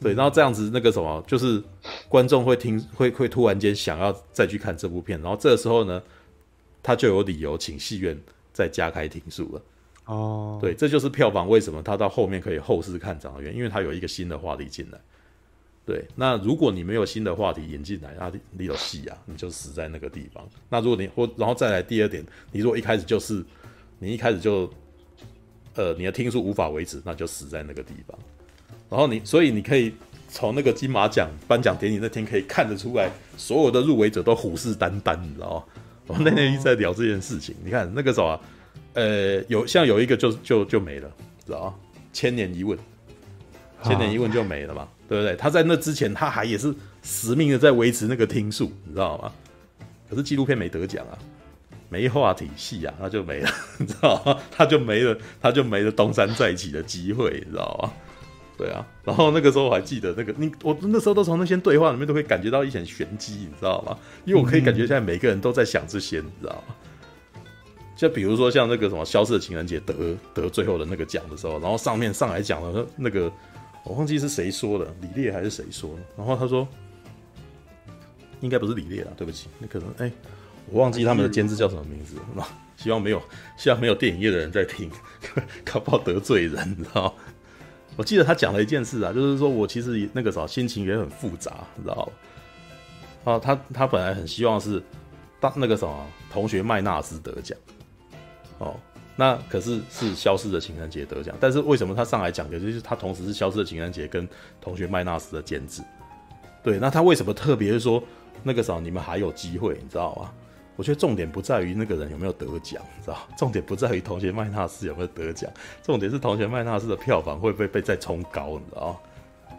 对。然后这样子那个什么，就是观众会听会会突然间想要再去看这部片，然后这个时候呢，他就有理由请戏院再加开厅数了。哦，对，这就是票房为什么他到后面可以后市看涨的原因，因为他有一个新的话题进来。对，那如果你没有新的话题引进来，那你有戏啊，你就死在那个地方。那如果你或然后再来第二点，你如果一开始就是你一开始就呃你的听数无法维持，那就死在那个地方。然后你所以你可以从那个金马奖颁奖典礼那天可以看得出来，所有的入围者都虎视眈眈，你知道吗？*laughs* 我们那天一直在聊这件事情。你看那个什么，呃，有像有一个就就就没了，知道吗？千年一问，千年一问就没了嘛。对不对？他在那之前，他还也是死命的在维持那个听数，你知道吗？可是纪录片没得奖啊，没话题戏啊，那就没了，*laughs* 你知道吗？他就没了，他就没了东山再起的机会，你知道吗？对啊。然后那个时候我还记得那个你，我那时候都从那些对话里面都会感觉到一些玄机，你知道吗？因为我可以感觉现在每个人都在想这些，你知道吗？就比如说像那个什么《消失的情人节》得得最后的那个奖的时候，然后上面上来讲的那个。我忘记是谁说的，李烈还是谁说的？然后他说，应该不是李烈啦，对不起，那可能哎、我忘记他们的监制叫什么名字了。希望没有，希望没有电影业的人在听，*laughs* 搞不好得罪人，你知道？我记得他讲了一件事啊，就是说我其实那个时候心情也很复杂，你知道？啊，他他本来很希望是当那个什么同学麦纳斯得奖，哦。那可是是消失的情人节得奖，但是为什么他上来讲的就是他同时是消失的情人节跟同学麦纳斯的监制？对，那他为什么特别说那个时候你们还有机会，你知道吗？我觉得重点不在于那个人有没有得奖，你知道？重点不在于同学麦纳斯有没有得奖，重点是同学麦纳斯的票房会不会被再冲高，你知道？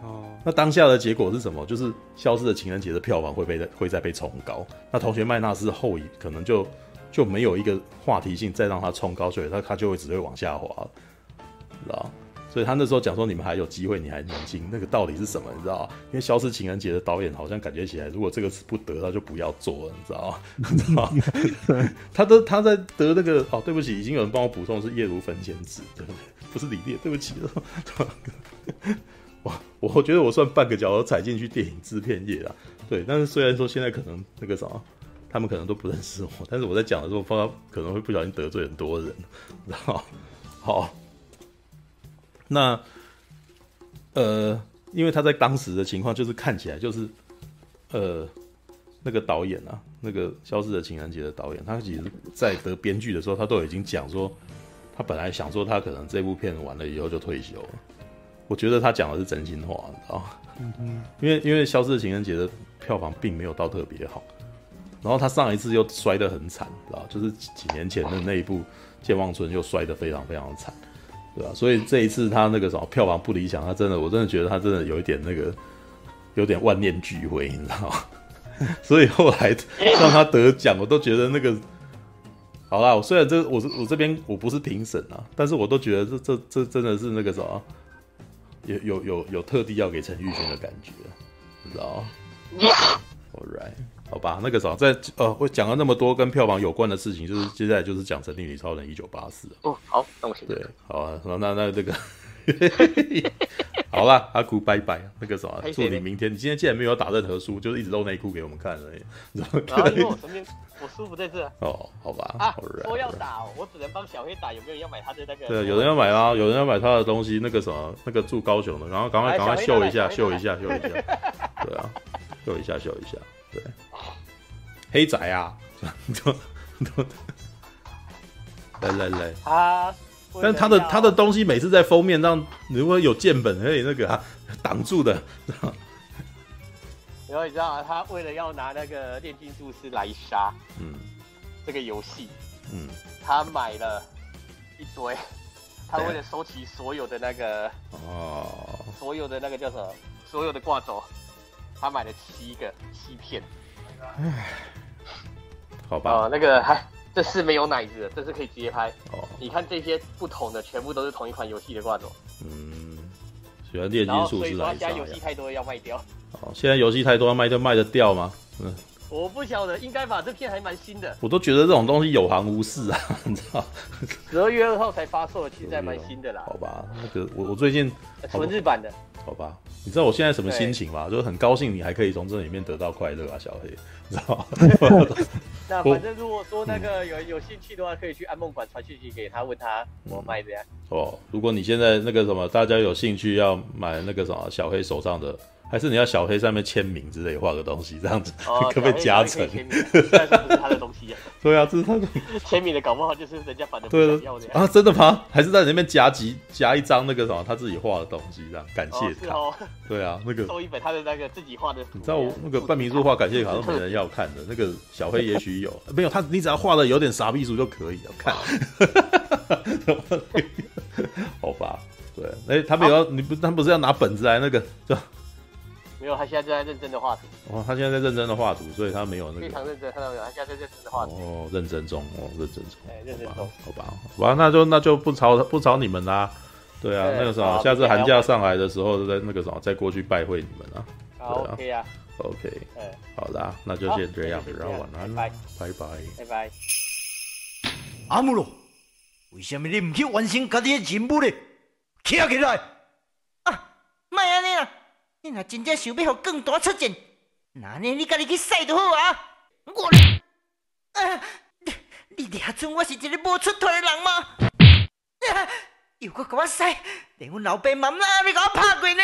哦，那当下的结果是什么？就是消失的情人节的票房会被会再被冲高，那同学麦纳斯后裔可能就。就没有一个话题性再让他冲高，所以他他就会只会往下滑，知道？所以他那时候讲说你们还有机会，你还年轻，那个道理是什么？你知道？因为《消失情人节》的导演好像感觉起来，如果这个是不得，他就不要做了，你知道吗？知道吗？他都他在得那个哦，对不起，已经有人帮我补充是叶如芬监制，对不对？不是李烈，对不起。我我觉得我算半个脚都踩进去电影制片业了，对。但是虽然说现在可能那个啥。他们可能都不认识我，*laughs* 但是我在讲的时候，怕他可能会不小心得罪很多人，然后好，那呃，因为他在当时的情况，就是看起来就是呃，那个导演啊，那个《消失的情人节》的导演，他其实在得编剧的时候，他都已经讲说，他本来想说他可能这部片完了以后就退休了。我觉得他讲的是真心话，你知道吗？嗯嗯，因为因为《消失的情人节》的票房并没有到特别好。然后他上一次又摔得很惨，知道就是几年前的那一部《健忘村》又摔得非常非常惨，对吧？所以这一次他那个什么票房不理想，他真的，我真的觉得他真的有一点那个，有点万念俱灰，你知道吗？*laughs* 所以后来让他得奖，我都觉得那个好啦。我虽然这我是我这边我不是评审啊，但是我都觉得这这这真的是那个什么，有有有有特地要给陈玉轩的感觉，你知道吗？All right，好吧，那个什么，在呃，我讲了那么多跟票房有关的事情，就是接下来就是讲《神力女超人一九八四》哦，好，那我先对，好啊，那那那这个。*laughs* 好啦，阿酷拜拜。那个什么，祝你明天。你今天既然没有打任何书，就是一直露内裤给我们看而已。然后因为我身边，我叔不在这。哦，好吧。啊，说要打，我只能帮小黑打。有没有人要买他的那个？对，有人要买啊，有人要买他的东西。那个什么，那个住高雄的，然后赶快赶快秀一下，秀一下，秀一下。对啊，秀一下，秀一下。对，黑仔啊，*laughs* 来来来。啊！但他的他的东西每次在封面上，如果有键本可以那个挡、啊、住的，*laughs* 然后你知道吗？他为了要拿那个炼金术师来杀，嗯，这个游戏，嗯，他买了一堆，他为了收集所有的那个哦，所有的那个叫什么，所有的挂轴，他买了七个七片，唉，好吧，哦，那个还。这是没有奶子的，这是可以直接拍。哦，你看这些不同的，全部都是同一款游戏的挂轴。嗯，喜欢炼金术师来杀。现在游戏太多要卖掉。哦，现在游戏太多要卖掉卖得掉吗？嗯，我不晓得，应该吧。这片还蛮新的。我都觉得这种东西有行无市啊，*laughs* 你知道？十二月二号才发售，其实还蛮新的啦。好吧，那个我我最近纯日版的。好吧，你知道我现在什么心情吗？就是很高兴你还可以从这里面得到快乐啊，小黑，你知道吗？*laughs* 那反正如果说那个有有兴趣的话，可以去安梦馆传讯息给他，问他我卖这样。哦，如果你现在那个什么，大家有兴趣要买那个什么小黑手上的。还是你要小黑上面签名之类画个东西，这样子、哦、*laughs* 可不可以加成？但是不是他的东西、啊？*laughs* 对啊，这是他的 *laughs* 签名的，搞不好就是人家反正对要啊，真的吗？还是在里面夹几夹一张那个什么他自己画的东西，这样感谢卡？哦哦、对啊，那个收一本他的那个自己画的。你知道我那个半名书画感谢卡都没人要看的，那个小黑也许有，没有他，你只要画的有点傻逼书就可以了，看。好吧，对，哎、欸，他们有，你不，他不是要拿本子来那个就。没有，他现在正在认真的画图。哦，他现在在认真的画图，所以他没有那个。非常认真，看到没有？他现在在认真的画图。哦，认真中，哦，认真中。哎，认真中。好吧，好吧，那就那就不吵不吵你们啦。对啊，那个什么，下次寒假上来的时候，再那个什么，再过去拜会你们啊。好，OK 啊。OK。好的，那就先这样，然后晚安，拜拜，拜拜。阿姆罗，为什么你唔去完成家己的任务呢？起来！啊，卖安尼啦。你若真正想要互更大出战，那呢你家己去使就好啊！我，啊，你你俩准我是一个无出头的人吗？啊，又搁甲我使，连阮老爸妈妈都甲我拍过呢。